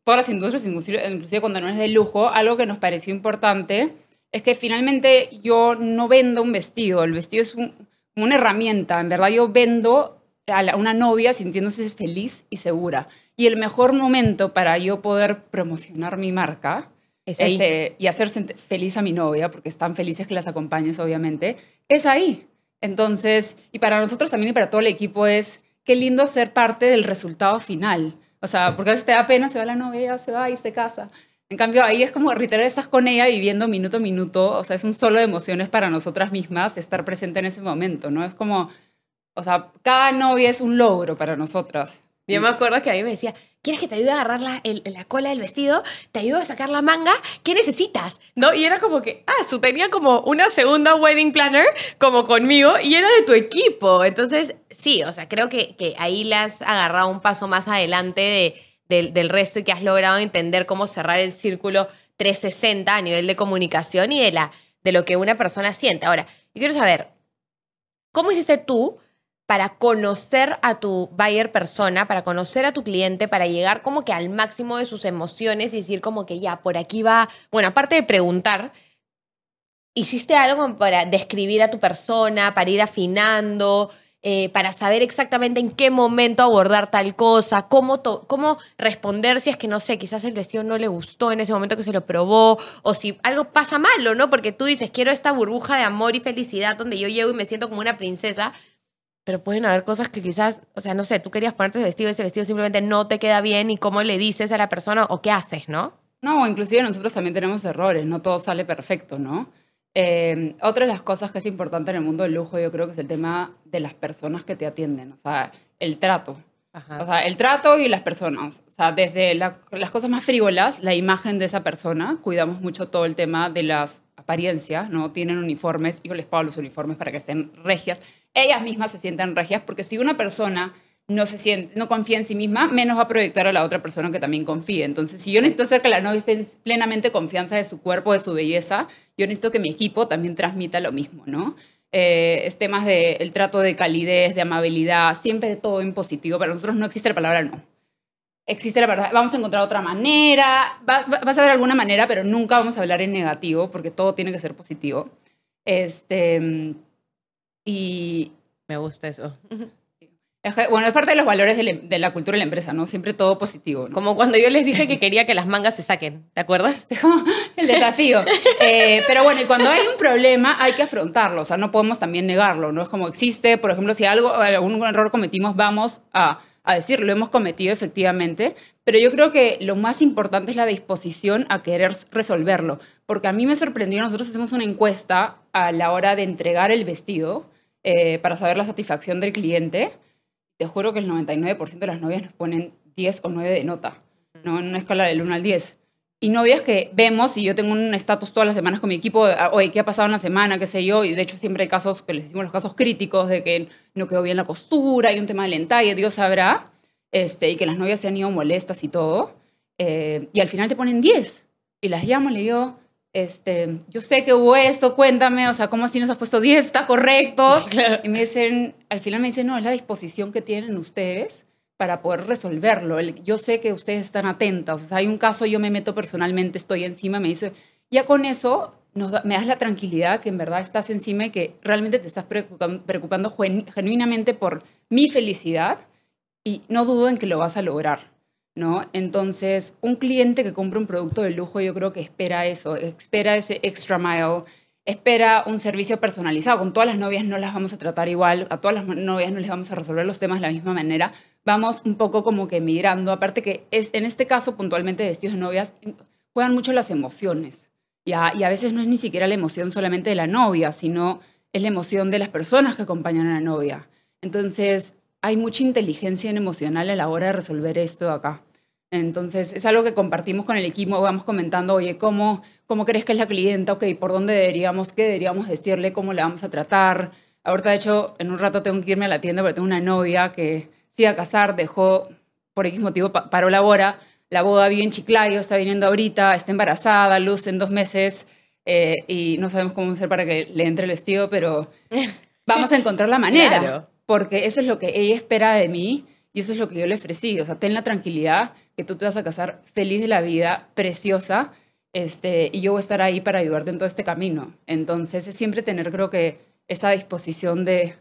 todas las industrias, inclusive, inclusive cuando no es de lujo. Algo que nos pareció importante es que finalmente yo no vendo un vestido. El vestido es un- una herramienta. En verdad, yo vendo a la- una novia sintiéndose feliz y segura. Y el mejor momento para yo poder promocionar mi marca Es este, y hacer feliz a mi novia, porque están felices que las acompañes, obviamente, es ahí. Entonces, y para nosotros también y para todo el equipo es, qué lindo ser parte del resultado final. O sea, porque a veces te da pena, se va la novia, se va y se casa. En cambio, ahí es como literal estás con ella viviendo minuto a minuto. O sea, es un solo de emociones para nosotras mismas estar presente en ese momento, ¿no? Es como, o sea, cada novia es un logro para nosotras. Yo me acuerdo que a mí me decía, ¿quieres que te ayude a agarrar la, la cola del vestido? ¿Te ayudo a sacar la manga? ¿Qué necesitas? ¿No? Y era como que, ah, su tenía como una segunda wedding planner como conmigo y era de tu equipo. Entonces, sí, o sea, creo que, que ahí le has agarrado un paso más adelante de, del- del resto y que has logrado entender cómo cerrar el círculo 360 a nivel de comunicación y de, la, de lo que una persona siente. Ahora, yo quiero saber, ¿cómo hiciste tú para conocer a tu buyer persona, para conocer a tu cliente, para llegar como que al máximo de sus emociones y decir como que ya, por aquí va, bueno, aparte de preguntar, ¿hiciste algo para describir a tu persona, para ir afinando, eh, para saber exactamente en qué momento abordar tal cosa, cómo, cómo responder si es que, no sé, quizás el vestido no le gustó en ese momento que se lo probó, o si algo pasa malo, ¿no? Porque tú dices, quiero esta burbuja de amor y felicidad donde yo llego y me siento como una princesa, pero pueden haber cosas que quizás, o sea, no sé, tú querías ponerte ese vestido, ese vestido simplemente no te queda bien y cómo le dices a la persona o qué haces, ¿no? No, inclusive nosotros también tenemos errores, no todo sale perfecto, ¿no? Eh, otra de las cosas que es importante en el mundo del lujo, yo creo que es el tema de las personas que te atienden, o sea, el trato. O sea, el trato y las personas. O sea, desde la- las cosas más frívolas, la imagen de esa persona, cuidamos mucho todo el tema de las apariencias, ¿no? Tienen uniformes, yo les pago los uniformes para que estén regias. Ellas mismas se sientan regias, porque si una persona no se siente, no confía en sí misma, menos va a proyectar a la otra persona que también confíe. Entonces, si yo necesito hacer que la novia esté en plenamente confianza de su cuerpo, de su belleza, yo necesito que mi equipo también transmita lo mismo, ¿no? Eh, es temas de el trato de calidez, de amabilidad, siempre todo en positivo. Para nosotros no existe la palabra no. Existe la palabra, vamos a encontrar otra manera, va- va- vas a ver alguna manera, pero nunca vamos a hablar en negativo, porque todo tiene que ser positivo. Este, y Me gusta eso. bueno, es parte de los valores de la, cultura de la empresa, ¿no? Siempre todo positivo. ¿no? Como cuando yo les dije que quería que las mangas se saquen, ¿te acuerdas? Es como el desafío. Eh, pero bueno, y cuando hay un problema hay que afrontarlo, o sea, no podemos también negarlo, ¿no? Es como existe, por ejemplo, si algo, algún error cometimos, vamos a, a decirlo, lo hemos cometido efectivamente, pero yo creo que lo más importante es la disposición a querer resolverlo, porque a mí me sorprendió, nosotros hacemos una encuesta a la hora de entregar el vestido eh, para saber la satisfacción del cliente, te juro que el 99% de las novias nos ponen 10 o 9 de nota, ¿no? En una escala del 1 al 10 y novias que vemos, y yo tengo un estatus todas las semanas con mi equipo, de, oye, ¿qué ha pasado en la semana? ¿Qué sé yo? Y de hecho siempre hay casos, que les decimos los casos críticos de que no quedó bien la costura, hay un tema del entalle, Dios sabrá, este, y que las novias se han ido molestas y todo. Eh, y al final te ponen 10. Y las llamo le digo, este, yo sé que hubo esto, cuéntame, o sea, ¿cómo así nos has puesto 10? ¿Está correcto? Y me dicen, al final me dicen, no, es la disposición que tienen ustedes para poder resolverlo. Yo sé que ustedes están atentas, o sea, hay un caso, yo me meto personalmente, estoy encima, me dice, ya con eso me das la tranquilidad que en verdad estás encima y que realmente te estás preocupando, preocupando genuinamente por mi felicidad y no dudo en que lo vas a lograr. ¿No? Entonces, un cliente que compra un producto de lujo, yo creo que espera eso, espera ese extra mile, espera un servicio personalizado. Con todas las novias no las vamos a tratar igual, a todas las novias no les vamos a resolver los temas de la misma manera. Vamos un poco como que migrando, aparte que es, en este caso puntualmente vestidos de novias, juegan mucho las emociones. ¿ya? Y a veces no es ni siquiera la emoción solamente de la novia, sino es la emoción de las personas que acompañan a la novia. Entonces, hay mucha inteligencia emocional a la hora de resolver esto acá. Entonces, es algo que compartimos con el equipo, vamos comentando, oye, ¿cómo, cómo crees que es la clienta? Ok, ¿por dónde deberíamos, qué deberíamos decirle? ¿Cómo le vamos a tratar? Ahorita, de hecho, en un rato tengo que irme a la tienda porque tengo una novia que se iba a casar, dejó, por X motivo, paró la boda, la boda vive en Chiclayo, está viniendo ahorita, está embarazada, luz en dos meses, eh, y no sabemos cómo hacer para que le entre el vestido, pero vamos a encontrar la manera porque eso es lo que ella espera de mí y eso es lo que yo le ofrecí. O sea, ten la tranquilidad que tú te vas a casar feliz de la vida, preciosa, este, y yo voy a estar ahí para ayudarte en todo este camino. Entonces, es siempre tener, creo que, esa disposición de,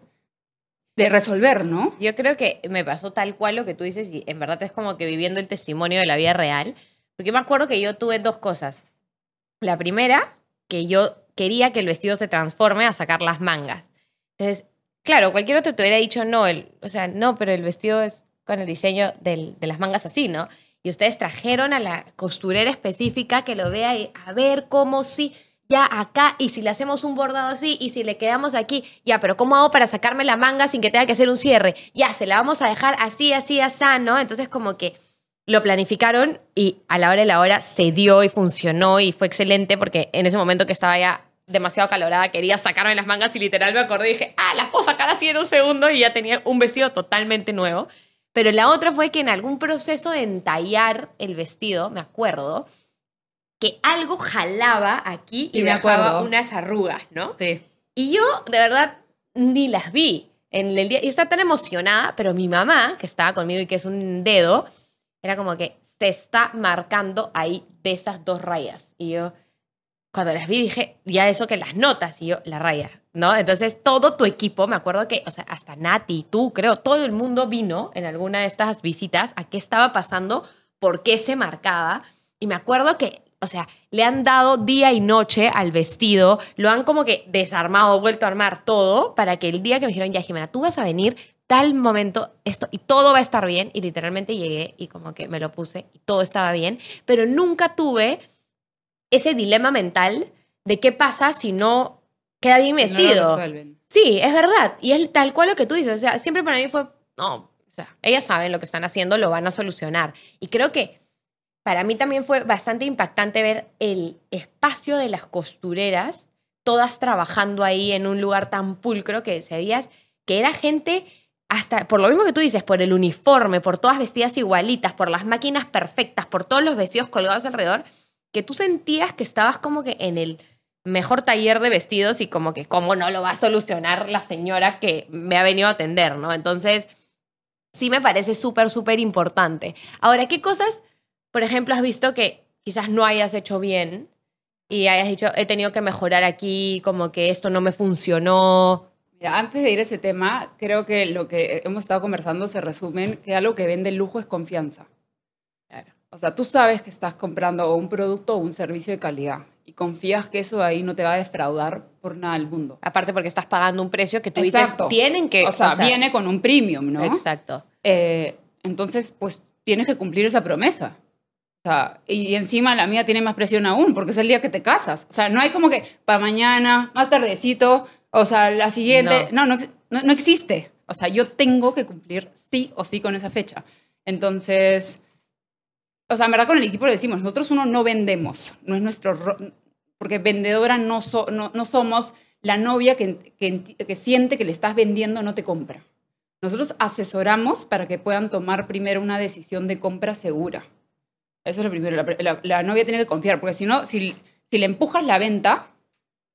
de resolver, ¿no? Yo creo que me pasó tal cual lo que tú dices y en verdad es como que viviendo el testimonio de la vida real. Porque me acuerdo que yo tuve dos cosas. La primera, que yo quería que el vestido se transforme a sacar las mangas. Entonces, Claro, cualquier otro te hubiera dicho no, el, o sea, no, pero el vestido es con el diseño de las mangas así, ¿no? Y ustedes trajeron a la costurera específica que lo vea y a ver cómo sí, ya acá, y si le hacemos un bordado así, y si le quedamos aquí, ya, pero ¿cómo hago para sacarme la manga sin que tenga que hacer un cierre? Ya, se la vamos a dejar así, así, así, ¿no? Entonces como que lo planificaron y a la hora de la hora se dio y funcionó y fue excelente porque en ese momento que estaba ya demasiado calorada, quería sacarme las mangas y literal me acordé y dije, ah, las puedo sacar así en un segundo y ya tenía un vestido totalmente nuevo. Pero la otra fue que en algún proceso de entallar el vestido, me acuerdo, que algo jalaba aquí y me dejaba unas arrugas, ¿no? Sí. Y yo, de verdad, ni las vi. En el día, yo estaba tan emocionada, pero mi mamá, que estaba conmigo y que es un dedo, era como que se está marcando ahí de esas dos rayas. Y yo, cuando las vi dije, ya eso que las notas, y yo, la raya, ¿no? Entonces todo tu equipo, me acuerdo que, o sea, hasta Nati, tú, creo, todo el mundo vino en alguna de estas visitas a qué estaba pasando, por qué se marcaba, y me acuerdo que, o sea, le han dado día y noche al vestido, lo han como que desarmado, vuelto a armar todo, para que el día que me dijeron, ya Jimena, tú vas a venir tal momento, esto, y todo va a estar bien, y literalmente llegué y como que me lo puse y todo estaba bien, pero nunca tuve ese dilema mental de qué pasa si no queda bien vestido. sí, es verdad. Y es tal cual lo que tú dices. O sea, siempre para mí fue, no, o sea, ellas saben lo que están haciendo, lo van a solucionar. Y creo que para mí también fue bastante impactante ver el espacio de las costureras, todas trabajando ahí en un lugar tan pulcro que se veías que era gente hasta por lo mismo que tú dices, por el uniforme, por todas vestidas igualitas, por las máquinas perfectas, por todos los vestidos colgados alrededor, que tú sentías que estabas como que en el mejor taller de vestidos y como que cómo no lo va a solucionar la señora que me ha venido a atender, ¿no? Entonces, sí me parece súper, súper importante. Ahora, ¿qué cosas, por ejemplo, has visto que quizás no hayas hecho bien y hayas dicho, he tenido que mejorar aquí, como que esto no me funcionó? Mira, antes de ir a ese tema, creo que lo que hemos estado conversando se resume en que algo que vende lujo es confianza. O sea, tú sabes que estás comprando un producto o un servicio de calidad y confías que eso de ahí no te va a defraudar por nada del mundo. Aparte porque estás pagando un precio que tú dices, tienen que... O sea, viene con un premium, ¿no? Exacto. Eh, entonces, pues tienes que cumplir esa promesa. O sea, y encima la mía tiene más presión aún, porque es el día que te casas. O sea, no hay como que para mañana, más tardecito, o sea, la siguiente. No. No, no, no existe. O sea, yo tengo que cumplir sí o sí con esa fecha. Entonces, o sea, en verdad con el equipo le decimos, nosotros uno no vendemos, no es nuestro, porque vendedora no, no, somos la novia que, que, siente que le estás vendiendo no te compra. Nosotros asesoramos para que puedan tomar primero una decisión de compra segura. Eso es lo primero. La, novia tiene que confiar, porque si no, si, si le empujas la venta,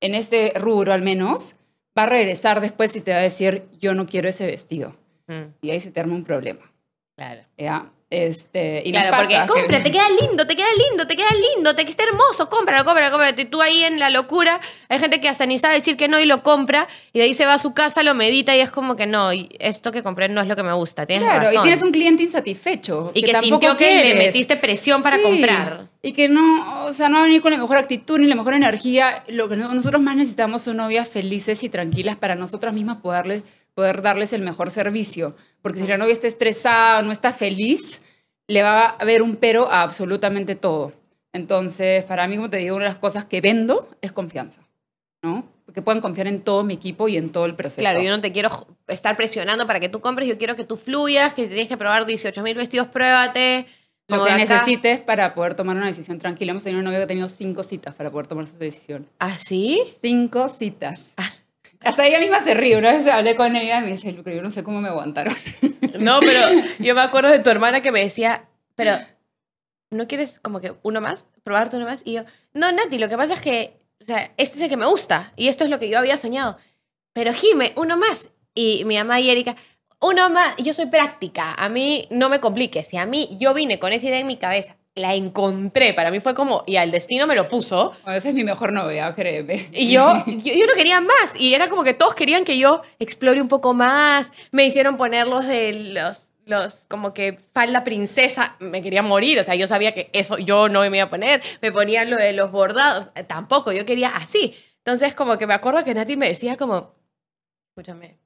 en este rubro al menos, va a regresar después y te va a decir, yo no quiero ese vestido. Mm, Y ahí se te arma un problema. claro. ¿ya? Este, y Claro, porque que- compra, te queda lindo, te queda lindo, te queda lindo, te está hermoso, cómpralo, cómpralo, cómpralo. Y tú ahí en la locura, hay gente que hasta ni sabe decir que no y lo compra, y de ahí se va a su casa, lo medita y es como que no, y esto que compré no es lo que me gusta, tienes Claro, razón. y tienes un cliente insatisfecho. y que, tampoco sintió que le metiste presión para Sí, comprar. Y que no, o sea, no va a venir con la mejor actitud ni la mejor energía. Lo que no- nosotros más necesitamos son novias felices y tranquilas para nosotras mismas poderles, poder darles el mejor servicio. Porque si la novia está estresada o no está feliz, le va a haber un pero a absolutamente todo. Entonces, para mí, como te digo, una de las cosas que vendo es confianza, ¿no? Que puedan confiar en todo mi equipo y en todo el proceso. Claro, yo no te quiero estar presionando para que tú compres, yo quiero que tú fluyas, que tienes que probar 18 mil vestidos, pruébate. Lo que necesites para poder tomar una decisión tranquila. Hemos tenido un novio que ha tenido cinco citas para poder tomar su decisión. ¿Ah, sí? Cinco citas. Ah. Hasta ella misma se ríe. Una vez hablé con ella y me dice, Lucre, yo no sé cómo me aguantaron. No, pero yo me acuerdo de tu hermana que me decía, pero ¿no quieres como que uno más? ¿Probarte uno más? Y yo, no, Nati, lo que pasa es que, o sea, este es el que me gusta y esto es lo que yo había soñado. Pero Jime, uno más. Y mi mamá y Erika, uno más. Y yo soy práctica, a mí no me compliques. Y a mí, yo vine con esa idea en mi cabeza, la encontré, para mí fue como, y al destino me lo puso. Bueno, esa es mi mejor novia, créeme. Y yo, yo, yo no quería más. Y era como que todos querían que yo explore un poco más. Me hicieron poner los de los, los como que falda princesa. Me quería morir. O sea, yo sabía que eso yo no me iba a poner. Me ponían lo de los bordados. Tampoco, yo quería así. Entonces, como que me acuerdo que Nati me decía como, escúchame,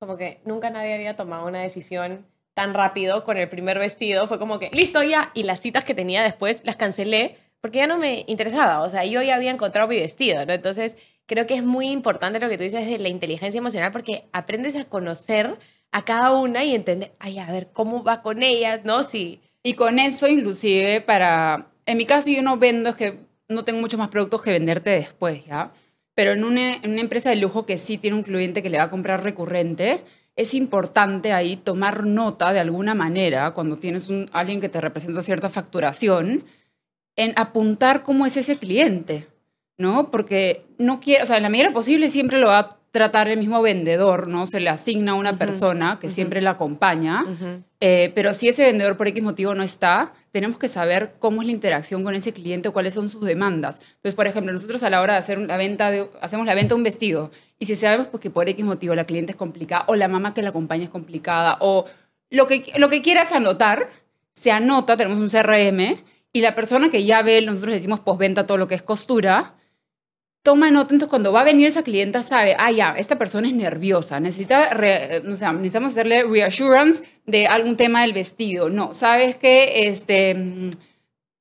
como que nunca nadie había tomado una decisión tan rápido con el primer vestido. Fue como que, listo ya. Y las citas que tenía después las cancelé porque ya no me interesaba. O sea, yo ya había encontrado mi vestido, ¿no? Entonces, creo que es muy importante lo que tú dices de la inteligencia emocional porque aprendes a conocer a cada una y entender, ay, a ver, cómo va con ellas, ¿no? Si, Y con eso, inclusive, para... En mi caso, yo no vendo, es que no tengo muchos más productos que venderte después, ¿ya? Pero en una, en una empresa de lujo que sí tiene un cliente que le va a comprar recurrente, es importante ahí tomar nota de alguna manera, cuando tienes alguien que te representa cierta facturación, en apuntar cómo es ese cliente, ¿no? Porque no quiere, o sea, en la medida posible siempre lo va tratar el mismo vendedor, ¿no? Se le asigna a una persona que siempre la acompaña. Eh, pero si ese vendedor por X motivo no está, tenemos que saber cómo es la interacción con ese cliente o cuáles son sus demandas. Entonces, por ejemplo, nosotros a la hora de hacer la venta de, hacemos la venta de un vestido y si sabemos pues, que por X motivo la cliente es complicada o la mamá que la acompaña es complicada o lo que, lo que quieras anotar, se anota, tenemos un CRM y la persona que ya ve, nosotros le decimos postventa todo lo que es costura, toma nota, entonces cuando va a venir esa clienta sabe, ah, ya, esta persona es nerviosa, necesita, re- o sea, necesitamos hacerle reassurance de algún tema del vestido. No, sabes que, este, mm,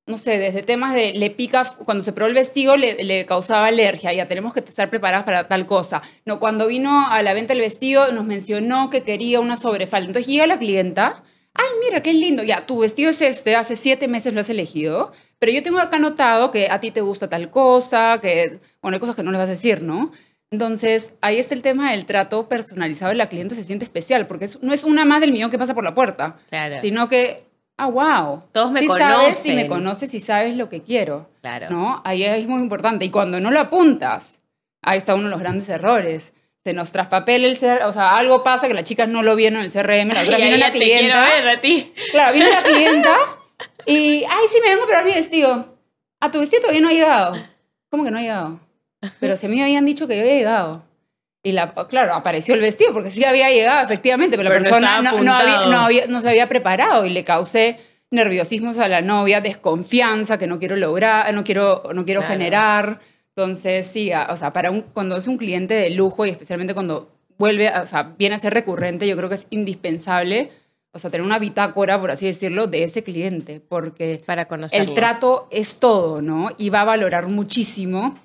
no sé, desde temas de, le pica, cuando se probó el vestido le, le causaba alergia, ya tenemos que estar preparadas para tal cosa. No, cuando vino a la venta del vestido nos mencionó que quería una sobrefalda. Entonces llega la clienta, ay, mira, qué lindo, ya, tu vestido es este, hace siete meses lo has elegido, pero yo tengo acá anotado que a ti te gusta tal cosa, que, bueno, hay cosas que no le vas a decir, ¿no? Entonces, ahí está el tema del trato personalizado y la cliente se siente especial, porque es- no es una más del millón que pasa por la puerta, Claro. sino que, ah, wow. Todos me sí sabes, si me conocen. conoces y sabes lo que quiero, Claro. ¿no? Ahí es muy importante. Y cuando no lo apuntas, ahí está uno de los grandes errores. Se nos traspapela el CRM, o sea, algo pasa que las chicas no lo vieron en el CRM, la Y otra vino ya la te quiero clienta. ver a ti. Claro, vino la clienta y, ay, sí, me vengo a probar mi vestido. A tu vestido todavía no ha llegado. ¿Cómo que no ha llegado? Pero si a mí me habían dicho que yo había llegado. Y la, claro, apareció el vestido porque sí había llegado, efectivamente, pero la Pero no persona estaba no, no había, no, había- no se había preparado y le causé nerviosismos a la novia, desconfianza que no quiero lograr, no quiero, no quiero Claro. generar. Entonces, sí, a- o sea, para un, cuando es un cliente de lujo y especialmente cuando vuelve, o sea, viene a ser recurrente, yo creo que es indispensable, o sea, tener una bitácora, por así decirlo, de ese cliente, porque Para conocerlo. el trato es todo, ¿no? Y va a valorar muchísimo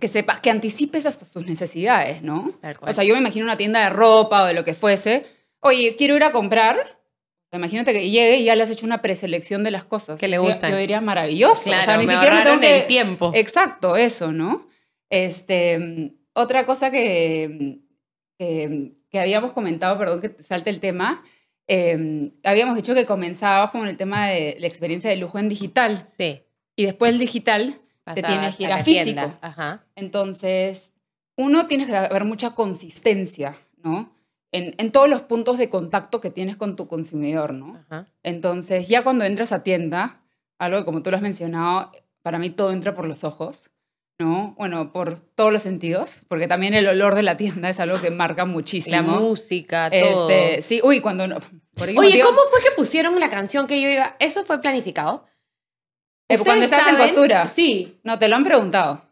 que sepas, que anticipes hasta sus necesidades, ¿no? O sea, yo me imagino una tienda de ropa o de lo que fuese. Oye, quiero ir a comprar. Imagínate que llegue y ya le has hecho una preselección de las cosas. Que le gustan. Yo diría maravilloso. Claro, o sea, ni me siquiera me tengo que- el tiempo. Exacto, eso, ¿no? Este, otra cosa que, que, que habíamos comentado, perdón que te salte el tema, eh, habíamos dicho que comenzabas con el tema de la experiencia de lujo en digital Sí. y después el digital te Pasabas tienes que ir a a físico. Ajá. Entonces, uno tiene que haber mucha consistencia, ¿no? En, en todos los puntos de contacto que tienes con tu consumidor, ¿no? Ajá. Entonces, ya cuando entras a tienda, algo que como tú lo has mencionado, para mí todo entra por los ojos, ¿no? Bueno, por todos los sentidos, porque también el olor de la tienda es algo que marca muchísimo. La música, todo. Este, sí, uy, cuando no. Por Oye, motivo- ¿cómo fue que pusieron la canción que yo iba? ¿Eso fue planificado? Eh, cuando ¿Ustedes estás en saben? costura. Sí. No, te lo han preguntado.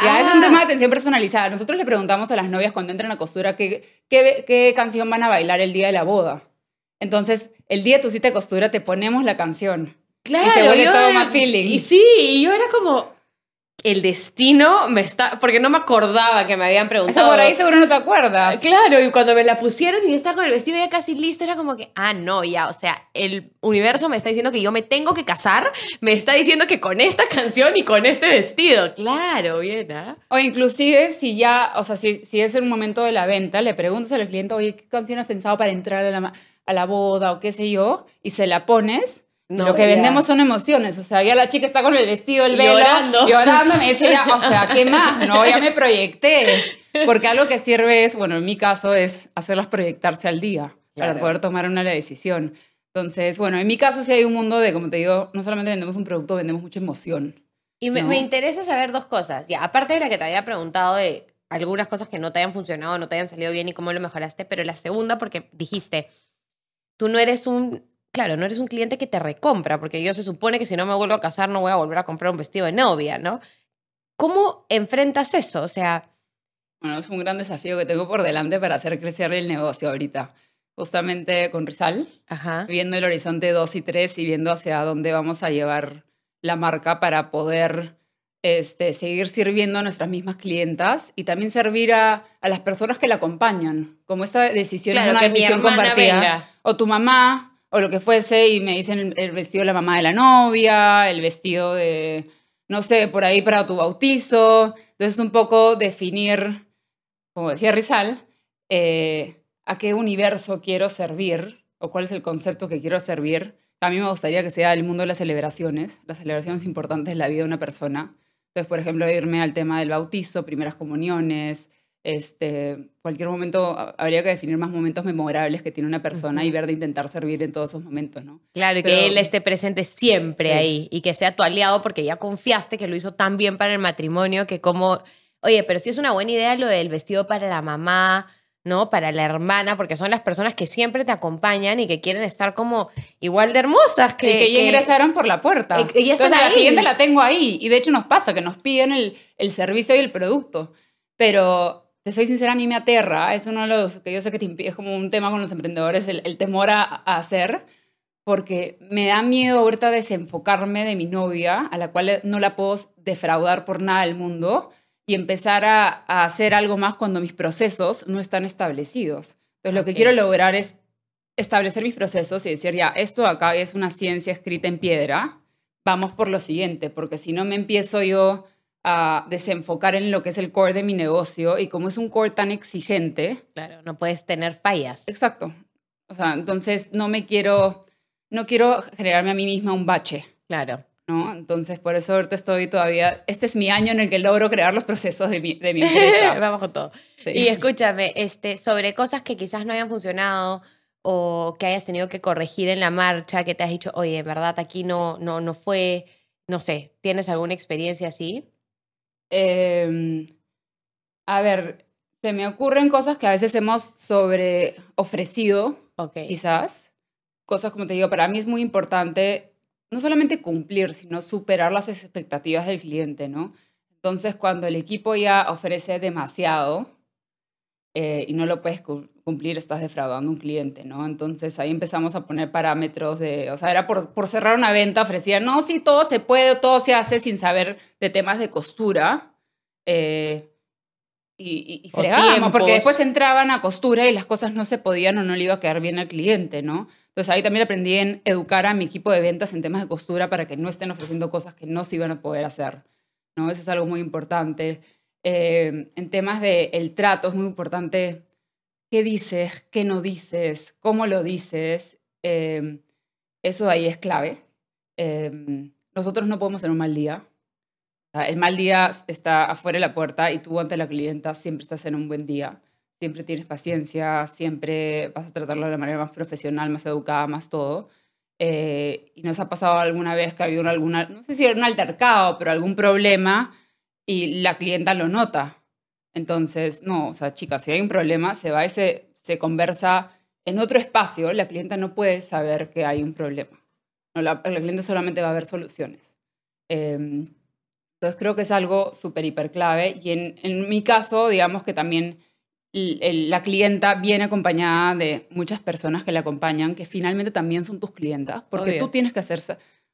Ya, es Ah. un tema de atención personalizada. Nosotros le preguntamos a las novias cuando entran a costura qué, qué, qué canción van a bailar el día de la boda. Entonces, el día de tu cita de costura te ponemos la canción. Claro. se vuelve yo todo era- más feeling. Y sí, y yo era como. El destino me está. Porque no me acordaba que me habían Eso preguntado. por ahí seguro no te acuerdas. Claro, y cuando me la pusieron y yo estaba con el vestido ya casi listo, era como que, ah, no, ya, o sea, el universo me está diciendo que yo me tengo que casar, me está diciendo que con esta canción y con este vestido. Claro, bien, ¿ah? O inclusive si ya, o sea, si, si es el momento de la venta, le preguntas al cliente, oye, ¿qué canción has pensado para entrar a la, a la boda o qué sé yo? Y se la pones. No, lo que vendemos son emociones. O sea, ya la chica está con el vestido, el velo, Llorando. llorando. Me dice, ya, o sea, ¿qué más? No, ya me proyecté. Porque algo que sirve es, bueno, en mi caso es hacerlas proyectarse al día Claro. para poder tomar una decisión. Entonces, bueno, en mi caso sí hay un mundo de, como te digo, no solamente vendemos un producto, vendemos mucha emoción. Y me, No. me interesa saber dos cosas. Ya, aparte de la que te había preguntado de algunas cosas que no te hayan funcionado, no te hayan salido bien y cómo lo mejoraste, pero la segunda, porque dijiste, tú no eres un, claro, no eres un cliente que te recompra, porque yo se supone que si no me vuelvo a casar no voy a volver a comprar un vestido de novia, ¿no? ¿Cómo enfrentas eso? O sea, Bueno, es un gran desafío que tengo por delante para hacer crecer el negocio ahorita. Justamente con Rizal, ajá. viendo el horizonte 2 y 3 y viendo hacia dónde vamos a llevar la marca para poder este, seguir sirviendo a nuestras mismas clientas y también servir a, a las personas que la acompañan. Como esta decisión Claro, es una decisión compartida. venga. O tu mamá, o lo que fuese, y me dicen el, vestido de la mamá de la novia, el vestido de, no sé, por ahí para tu bautizo. Entonces, un poco definir, como decía Rizal, eh, a qué universo quiero servir o cuál es el concepto que quiero servir. A mí me gustaría que sea el mundo de las celebraciones, las celebraciones importantes de la vida de una persona. Entonces, por ejemplo, irme al tema del bautizo, primeras comuniones, este, cualquier momento habría que definir más momentos memorables que tiene una persona y ver de intentar servir en todos esos momentos, ¿no? Claro, y Pero- que él esté presente siempre Sí. ahí y que sea tu aliado porque ya confiaste que lo hizo tan bien para el matrimonio que como, oye, pero sí es una buena idea lo del vestido para la mamá, ¿no? Para la hermana, porque son las personas que siempre te acompañan y que quieren estar como igual de hermosas que... Que, que ya ingresaron por la puerta. Que ya están Entonces, ahí. la siguiente la tengo ahí. Y de hecho nos pasa que nos piden el, el servicio y el producto. Pero, te soy sincera, a mí me aterra. Es uno de los que yo sé que te impide, es como un tema con los emprendedores, el, el temor a, a hacer. Porque me da miedo ahorita desenfocarme de mi novia, a la cual no la puedo defraudar por nada del mundo, y empezar a, a hacer algo más cuando mis procesos no están establecidos. Entonces, lo que quiero lograr es establecer mis procesos y decir, ya, esto acá es una ciencia escrita en piedra, vamos por lo siguiente, porque si no me empiezo yo a desenfocar en lo que es el core de mi negocio y como es un core tan exigente, Claro, no puedes tener fallas. exacto. O sea, entonces no me quiero, no quiero generarme a mí misma un bache, Claro. ¿no? Entonces por eso ahorita estoy todavía, este es mi año en el que logro crear los procesos de mi, de mi empresa. Vamos con todo. Sí. Y escúchame, este, sobre cosas que quizás no hayan funcionado o que hayas tenido que corregir en la marcha, que te has dicho, oye, en verdad aquí no, no, no fue, no sé, ¿tienes alguna experiencia así? Eh, a ver, se me ocurren cosas que a veces hemos sobre ofrecido, Ok. quizás. Cosas, como te digo, para mí es muy importante no solamente cumplir, sino superar las expectativas del cliente, ¿no? Entonces, cuando el equipo ya ofrece demasiado eh, y no lo puedes cu- cumplir, estás defraudando a un cliente, ¿no? Entonces, ahí empezamos a poner parámetros de, o sea, era por, por cerrar una venta, ofrecían, no, sí, todo se puede, todo se hace sin saber de temas de costura. eh, y, y, fregábamos, porque después entraban a costura y las cosas no se podían o no le iba a quedar bien al cliente, ¿no? Entonces ahí también aprendí en educar a mi equipo de ventas en temas de costura para que no estén ofreciendo cosas que no se iban a poder hacer, ¿no? Eso es algo muy importante. Eh, en temas de el trato es muy importante qué dices, qué no dices, cómo lo dices. eh, eso ahí es clave. Eh, nosotros no podemos tener un mal día. el mal día está afuera de la puerta y tú ante la clienta siempre estás en un buen día. Siempre tienes paciencia, siempre vas a tratarlo de la manera más profesional, más educada, más todo. Eh, y nos ha pasado alguna vez que había alguna, no sé si era un altercado, pero algún problema y la clienta lo nota. Entonces, no, o sea, chicas, si hay un problema, se va y se, se conversa en otro espacio. La clienta no puede saber que hay un problema. No, la, la clienta solamente va a ver soluciones. Eh, entonces creo que es algo súper, hiper clave. Y en, en, mi caso, digamos que también el, el, la clienta viene acompañada de muchas personas que la acompañan, que finalmente también son tus clientas, porque Obvio. tú tienes que hacer,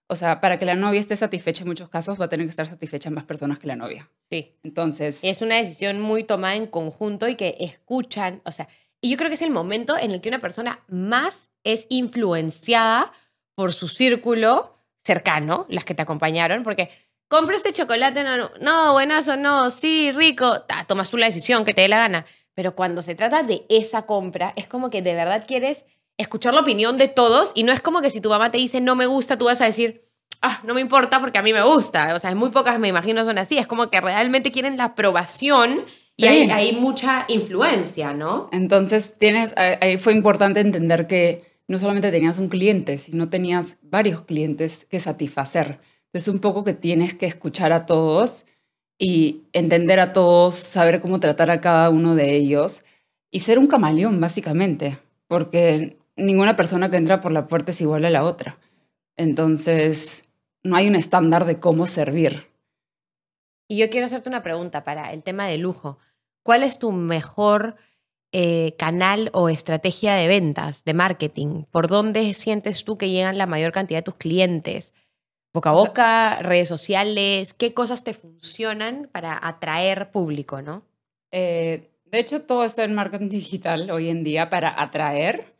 o sea, para que la novia esté satisfecha en muchos casos, va a tener que estar satisfecha más personas que la novia. Sí. Entonces, Es una decisión muy tomada en conjunto y que escuchan, o sea, y yo creo que es el momento en el que una persona más es influenciada por su círculo cercano, las que te acompañaron, porque compro este chocolate, no, no, no, buenazo, no, sí, rico, ta, tomas tú la decisión que te dé la gana, pero cuando se trata de esa compra, es como que de verdad quieres escuchar la opinión de todos y no es como que si tu mamá te dice no me gusta, tú vas a decir, ah, no me importa porque a mí me gusta. O sea, muy pocas me imagino son así. Es como que realmente quieren la aprobación y Sí. hay, hay mucha influencia, ¿no? entonces tienes, ahí fue importante entender que no solamente tenías un cliente, sino tenías varios clientes que satisfacer. Entonces un poco que tienes que escuchar a todos y entender a todos, saber cómo tratar a cada uno de ellos y ser un camaleón, básicamente, porque ninguna persona que entra por la puerta es igual a la otra. Entonces, no hay un estándar de cómo servir. Y yo quiero hacerte una pregunta para el tema de lujo. ¿Cuál es tu mejor eh, canal o estrategia de ventas, de marketing? ¿Por dónde sientes tú que llegan la mayor cantidad de tus clientes? ¿Boca a boca, redes sociales? ¿Qué cosas te funcionan para atraer público, no? Eh, de hecho, todo está en marketing digital hoy en día para atraer,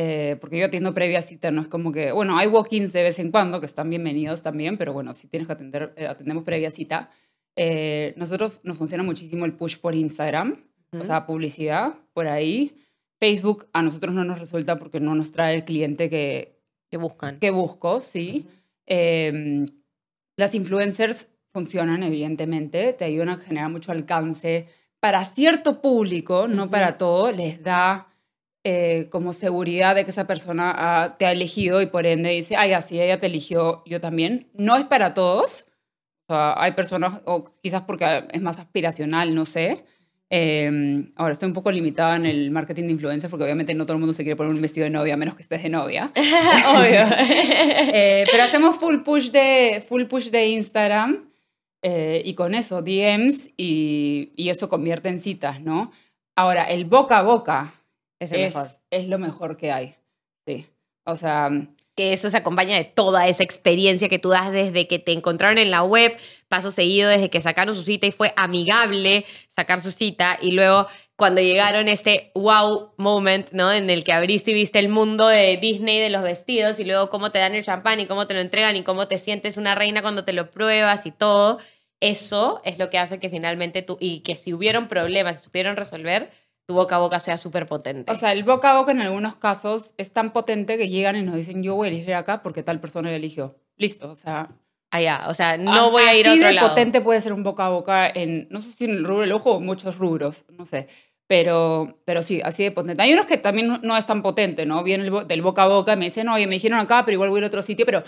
eh, porque yo atiendo previa cita, no es como que, bueno, hay walk-ins de vez en cuando que están bienvenidos también, pero bueno, si tienes que atender, eh, atendemos previa cita. Eh, nosotros nos funciona muchísimo el push por Instagram, o sea, publicidad por ahí. Facebook a nosotros no nos resulta porque no nos trae el cliente que, que buscan. que busco, sí. Eh, las influencers funcionan, evidentemente, te ayudan a generar mucho alcance para cierto público, no Ujú. para todo, les da eh, como seguridad de que esa persona ha- te ha elegido y por ende dice, ay, así ella te eligió, yo también. No es para todos. O sea, hay personas, o quizás porque es más aspiracional, no sé. Eh, ahora, estoy un poco limitada en el marketing de influencers porque obviamente no todo el mundo se quiere poner un vestido de novia a menos que estés de novia. Obvio. Eh, pero hacemos full push de, full push de Instagram eh, y con eso DMs y, y eso convierte en citas, ¿no? Ahora, el boca a boca es el es, mejor. es lo mejor que hay. Sí. O sea, que eso se acompaña de toda esa experiencia que tú das desde que te encontraron en la web, paso seguido desde que sacaron su cita y fue amigable sacar su cita y luego cuando llegaron este wow moment, ¿no? En el que abriste y viste el mundo de Disney de los vestidos y luego cómo te dan el champán y cómo te lo entregan y cómo te sientes una reina cuando te lo pruebas y todo. Eso es lo que hace que finalmente tú, y que si hubieron problemas, si supieron resolver, tu boca a boca sea súper potente. o sea, el boca a boca en algunos casos es tan potente que llegan y nos dicen, yo voy a elegir acá porque tal persona la eligió. Listo, o sea, Allá, o sea, no voy a ir a otro de lado. potente puede ser un boca a boca en, no sé si en el rubro del ojo o muchos rubros, no sé. Pero, pero sí, así de potente. Hay unos que también no, no es tan potente, ¿no? Viene bo- del boca a boca, me dicen, oye, me dijeron acá, pero igual voy a ir a otro sitio, pero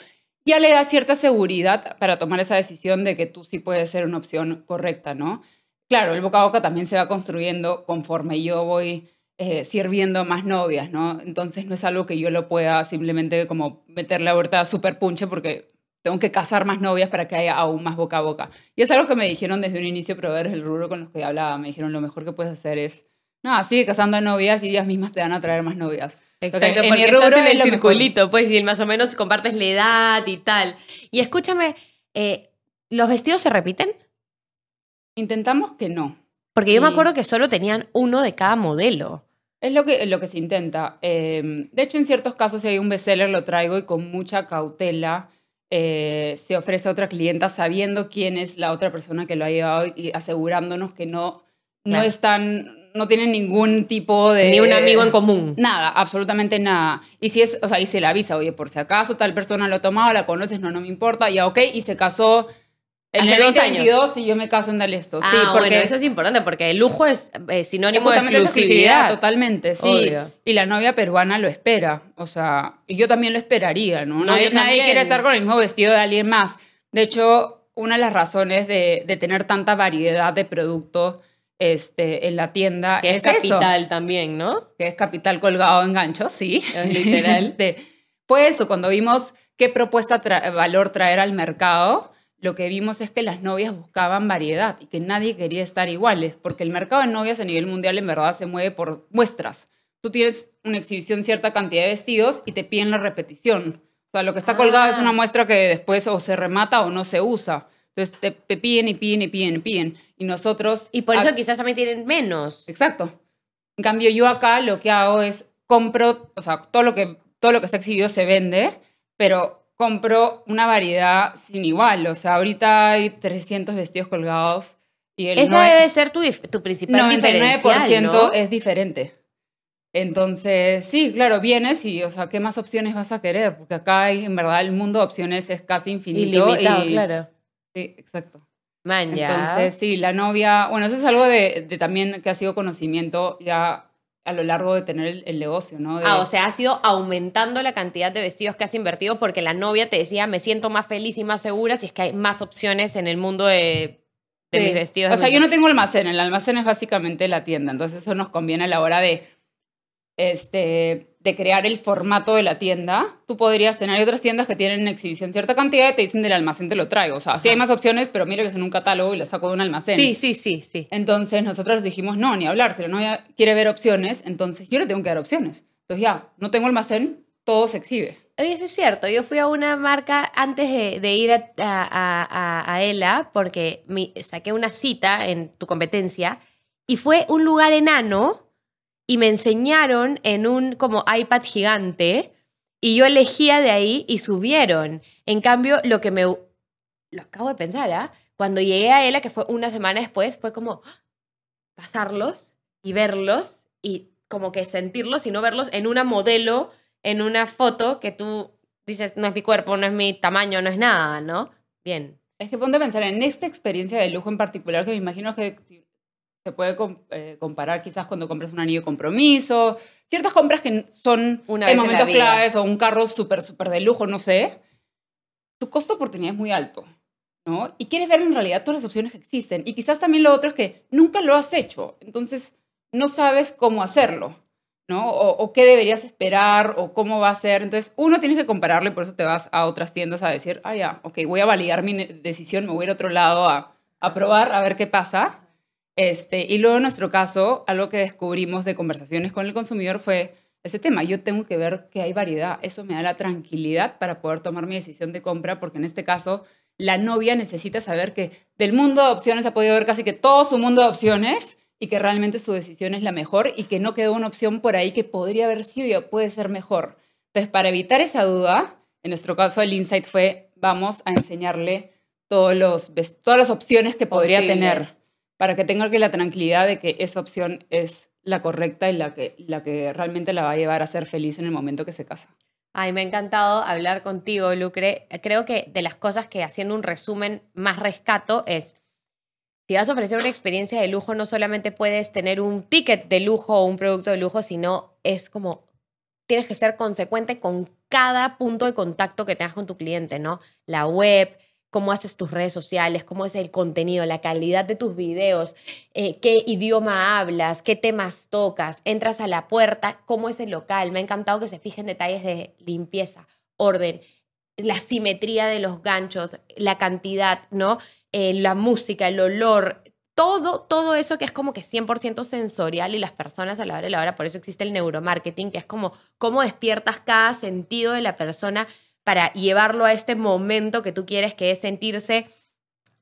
ya le da cierta seguridad para tomar esa decisión de que tú sí puedes ser una opción correcta, ¿no? Claro, el boca a boca también se va construyendo conforme yo voy eh, sirviendo más novias, ¿no? Entonces no es algo que yo lo pueda simplemente como meterle ahorita super punche porque tengo que cazar más novias para que haya aún más boca a boca. Y es algo que me dijeron desde un inicio proveedores del rubro con los que hablaba. Me dijeron, lo mejor que puedes hacer es, no, sigue cazando novias y ellas mismas te van a traer más novias. Exacto, en porque mi estás rubro en el mejor. circulito, pues, y más o menos compartes la edad y tal. Y escúchame, eh, ¿los vestidos se repiten? Intentamos que no. Porque yo me acuerdo que solo tenían uno de cada modelo. Es lo que, lo que se intenta. Eh, de hecho, en ciertos casos, si hay un bestseller, lo traigo y con mucha cautela eh, se ofrece a otra clienta sabiendo quién es la otra persona que lo ha llevado y asegurándonos que no, no Claro. están, no tienen ningún tipo de... Ni un amigo en común. Nada, absolutamente nada. Y si es, o sea, y se le avisa, oye, por si acaso tal persona lo ha tomado, la conoces, no, no me importa, ya ok, y se casó En el 20 años. 2022 sí yo me caso en Dalesto. Ah, sí, porque bueno, eso es importante porque el lujo es eh, sinónimo de es exclusividad. totalmente, sí. Obvio. Y la novia peruana lo espera. O sea, y yo también lo esperaría, ¿no? No, nadie, nadie quiere estar con el mismo vestido de alguien más. De hecho, una de las razones de, de tener tanta variedad de productos este, en la tienda Que es, eso, capital también, ¿no? que es capital colgado en gancho, sí. Es literal. Este, fue eso, cuando vimos qué propuesta tra- valor traer al mercado, lo que vimos es que las novias buscaban variedad y que nadie quería estar iguales, porque el mercado de novias a nivel mundial en verdad se mueve por muestras. Tú tienes una exhibición, cierta cantidad de vestidos y te piden la repetición. O sea, lo que está colgado Ah. es una muestra que después o se remata o no se usa. Entonces te, te piden y piden y piden y piden. Y nosotros... Y por eso quizás también tienen menos. Exacto. En cambio, yo acá lo que hago es compro, o sea, todo lo que, todo lo que está exhibido se vende, pero compro una variedad sin igual. O sea, ahorita hay 300 vestidos colgados y el Esa debe ser tu, tu principal 99% diferencial, ¿no? es diferente. Entonces, sí, claro, vienes y, o sea, ¿qué más opciones vas a querer? Porque acá, hay, en verdad, el mundo de opciones es casi infinito. Ilimitado, y- claro. Sí, exacto. Man, ya. Entonces, sí, la novia, bueno, eso es algo de, de también que ha sido conocimiento ya a lo largo de tener el, el negocio, ¿no? De- Ah, o sea, has ido aumentando la cantidad de vestidos que has invertido porque la novia te decía, me siento más feliz y más segura si es que hay más opciones en el mundo de, de Sí. mis vestidos. O sea, yo no tengo almacén, el almacén es básicamente la tienda, entonces eso nos conviene a la hora de, este, de crear el formato de la tienda. Tú podrías tener, hay otras tiendas que tienen en exhibición cierta cantidad y te dicen del almacén te lo traigo. O sea, sí hay más opciones, pero mire que es en un catálogo y lo saco de un almacén. Sí, sí, sí, sí. Entonces nosotros dijimos, no, ni hablar, si la novia quiere ver opciones, entonces yo le tengo que dar opciones. Entonces ya, no tengo almacén, todo se exhibe. Oye, eso es cierto. Yo fui a una marca antes de, de ir a, a, a- a ELA porque mi- saqué una cita en tu competencia y fue un lugar enano y me enseñaron en un como iPad gigante y yo elegía de ahí y subieron. En cambio, lo que me... Lo acabo de pensar, ¿ah? Cuando llegué a ELA, que fue una semana después, fue como ¡ah! pasarlos y verlos y como que sentirlos y no verlos en una modelo en una foto que tú dices, no es mi cuerpo, no es mi tamaño, no es nada, ¿no? Bien. Es que ponte a pensar en esta experiencia de lujo en particular, que me imagino que se puede eh, comparar quizás cuando compras un anillo de compromiso, ciertas compras que son Una en momentos claves o un carro súper, súper de lujo, no sé. Tu costo de oportunidad es muy alto, ¿no? Y quieres ver en realidad todas las opciones que existen. Y quizás también lo otro es que nunca lo has hecho, entonces no sabes cómo hacerlo, ¿no? O, o qué deberías esperar o cómo va a ser. Entonces, uno tienes que compararlo y por eso te vas a otras tiendas a decir, ah, ya, ok, voy a validar mi decisión, me voy a ir a otro lado a, a probar, a ver qué pasa. Este, y luego en nuestro caso, algo que descubrimos de conversaciones con el consumidor fue ese tema. Yo tengo que ver que hay variedad. Eso me da la tranquilidad para poder tomar mi decisión de compra, porque en este caso la novia necesita saber que del mundo de opciones ha podido ver casi que todo su mundo de opciones y que realmente su decisión es la mejor y que no quedó una opción por ahí que podría haber sido y puede ser mejor. Entonces, para evitar esa duda, en nuestro caso el insight fue, vamos a enseñarle todos los, todas las opciones que podría Posibles. tener para que tenga la tranquilidad de que esa opción es la correcta y la que, la que realmente la va a llevar a ser feliz en el momento que se casa. Ay, me ha encantado hablar contigo, Lucre. Creo que de las cosas que haciendo un resumen más rescato es, si vas a ofrecer una experiencia de lujo, no solamente puedes tener un ticket de lujo o un producto de lujo, sino es como, tienes que ser consecuente con cada punto de contacto que tengas con tu cliente, ¿no? La web, cómo haces tus redes sociales, cómo es el contenido, la calidad de tus videos, eh, qué idioma hablas, qué temas tocas, entras a la puerta, cómo es el local. Me ha encantado que se fijen detalles de limpieza, orden, la simetría de los ganchos, la cantidad, ¿no? Eh, la música, el olor, todo, todo eso que es como que 100% sensorial y las personas a la hora de la hora, por eso existe el neuromarketing, que es como cómo despiertas cada sentido de la persona para llevarlo a este momento que tú quieres, que es sentirse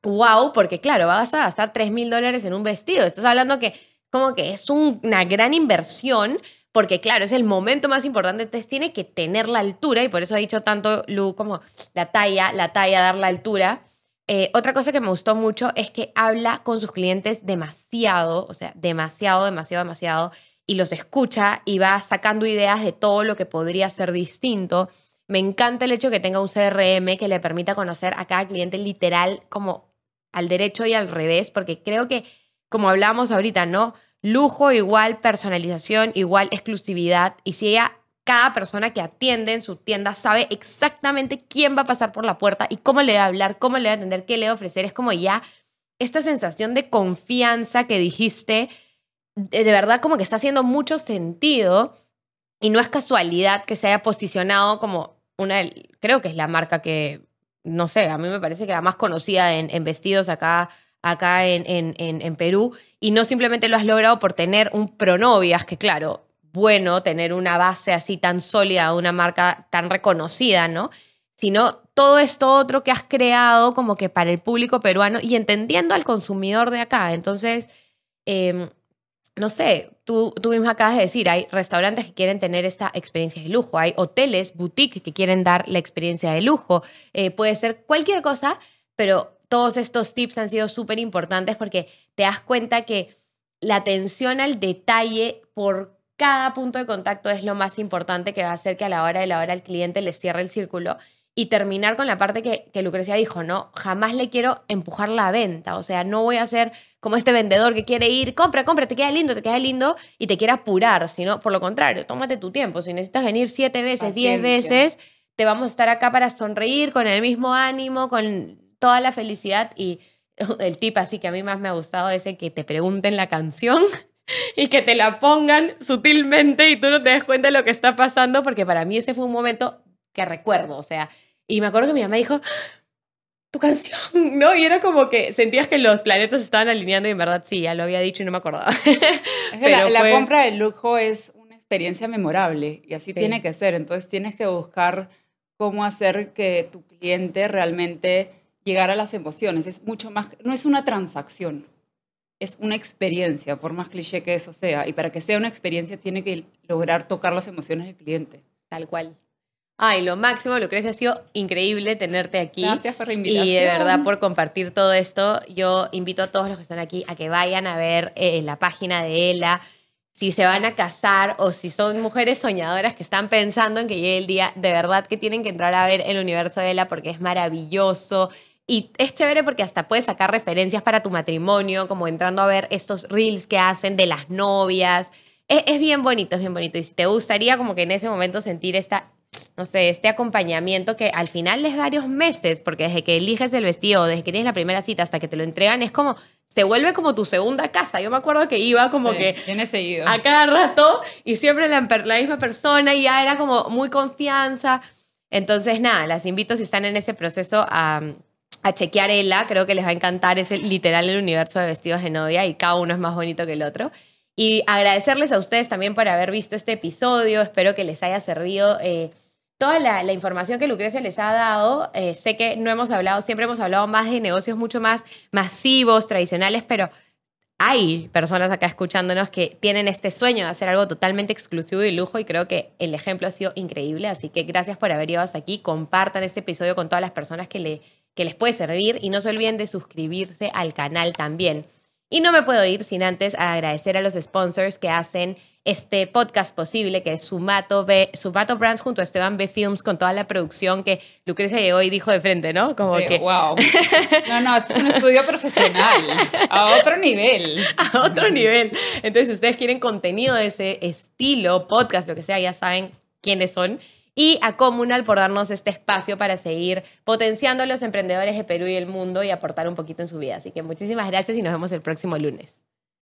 wow, porque claro, vas a gastar 3 mil dólares en un vestido. Estás hablando que como que es un- una gran inversión, porque claro, es el momento más importante, entonces tiene que tener la altura, y por eso ha dicho tanto Lu como la talla, la talla, dar la altura. Eh, otra cosa que me gustó mucho es que habla con sus clientes demasiado, o sea, demasiado, demasiado, demasiado, y los escucha y va sacando ideas de todo lo que podría ser distinto. Me encanta el hecho de que tenga un CRM que le permita conocer a cada cliente literal como al derecho y al revés, porque creo que, como hablábamos ahorita, ¿no? Lujo igual personalización, igual exclusividad. Y si ella, cada persona que atiende en su tienda sabe exactamente quién va a pasar por la puerta y cómo le va a hablar, cómo le va a atender, qué le va a ofrecer, es como ya esta sensación de confianza que dijiste, de, verdad como que está haciendo mucho sentido y no es casualidad que se haya posicionado como una, creo que es la marca que, no sé, a mí me parece que la más conocida en, vestidos acá, acá en, en, en, Perú y no simplemente lo has logrado por tener un pronovias, que claro, bueno tener una base así tan sólida, una marca tan reconocida, ¿no? Sino todo esto otro que has creado como que para el público peruano y entendiendo al consumidor de acá. Entonces, em, no sé, tú, tú acabas de decir, hay restaurantes que quieren tener esta experiencia de lujo, hay hoteles, boutiques que quieren dar la experiencia de lujo, eh, puede ser cualquier cosa, pero todos estos tips han sido súper importantes porque te das cuenta que la atención al detalle por cada punto de contacto es lo más importante que va a hacer que a la hora de la hora el cliente le cierre el círculo y terminar con la parte que, que, Lucrecia dijo, ¿no? Jamás le quiero empujar la venta, o sea, no voy a ser como este vendedor que quiere ir, compra, compra, te queda lindo, te queda lindo y te quiere apurar, sino por lo contrario, tómate tu tiempo, si necesitas venir siete veces, diez veces, te vamos a estar acá para sonreír con el mismo ánimo, con toda la felicidad y el tip así que a mí más me ha gustado es el que te pregunten la canción y que te la pongan sutilmente y tú no te des cuenta de lo que está pasando, porque para mí ese fue un momento que recuerdo, o sea, y me acuerdo que mi mamá dijo, tu canción, ¿no? Y era como que sentías que los planetas estaban alineando y en verdad sí, ya lo había dicho y no me acordaba. Pero la, compra de lujo es una experiencia memorable y así tiene que ser. Entonces tienes que buscar cómo hacer que tu cliente realmente llegara a las emociones. Es mucho más, no es una transacción, es una experiencia, por más cliché que eso sea. Y para que sea una experiencia tiene que lograr tocar las emociones del cliente. Tal cual. Ay, lo máximo, Lucrecia, ha sido increíble tenerte aquí. Gracias por la invitación. Y de verdad por compartir todo esto. Yo invito a todos los que están aquí a que vayan a ver eh, la página de ELA. Si se van a casar o si son mujeres soñadoras que están pensando en que llegue el día, de verdad que tienen que entrar a ver el universo de ELA porque es maravilloso. Y es chévere porque hasta puedes sacar referencias para tu matrimonio, como entrando a ver estos reels que hacen de las novias. Es, es bien bonito, es bien bonito. Y si te gustaría como que en ese momento sentir esta no sé, este acompañamiento que al final es varios meses, porque desde que eliges el vestido, desde que tienes la primera cita hasta que te lo entregan, es como, se vuelve como tu segunda casa. Yo me acuerdo que iba como que seguido. a cada rato y siempre la, la misma persona y ya era como muy confianza. Entonces, nada, las invito si están en ese proceso a, a chequear ELA, creo que les va a encantar, es literal el universo de vestidos de novia y cada uno es más bonito que el otro. Y agradecerles a ustedes también por haber visto este episodio, espero que les haya servido. Eh, toda la, información que Lucrecia les ha dado, eh, sé que no hemos hablado, siempre hemos hablado más de negocios mucho más masivos, tradicionales, pero hay personas acá escuchándonos que tienen este sueño de hacer algo totalmente exclusivo y lujo y creo que el ejemplo ha sido increíble, así que gracias por haber llegado hasta aquí, compartan este episodio con todas las personas que, le, que les puede servir y no se olviden de suscribirse al canal también. Y no me puedo ir sin antes agradecer a los sponsors que hacen este podcast posible, que es Sumato, B, Sumato Brands junto a Esteban B Films con toda la producción que Lucrecia llegó y dijo de frente, ¿no? Como que... ¡Wow! No, no, es un estudio profesional, a otro nivel. A otro nivel. Entonces, si ustedes quieren contenido de ese estilo, podcast, lo que sea, ya saben quiénes son y a Comunal por darnos este espacio para seguir potenciando a los emprendedores de Perú y el mundo y aportar un poquito en su vida. Así que muchísimas gracias y nos vemos el próximo lunes.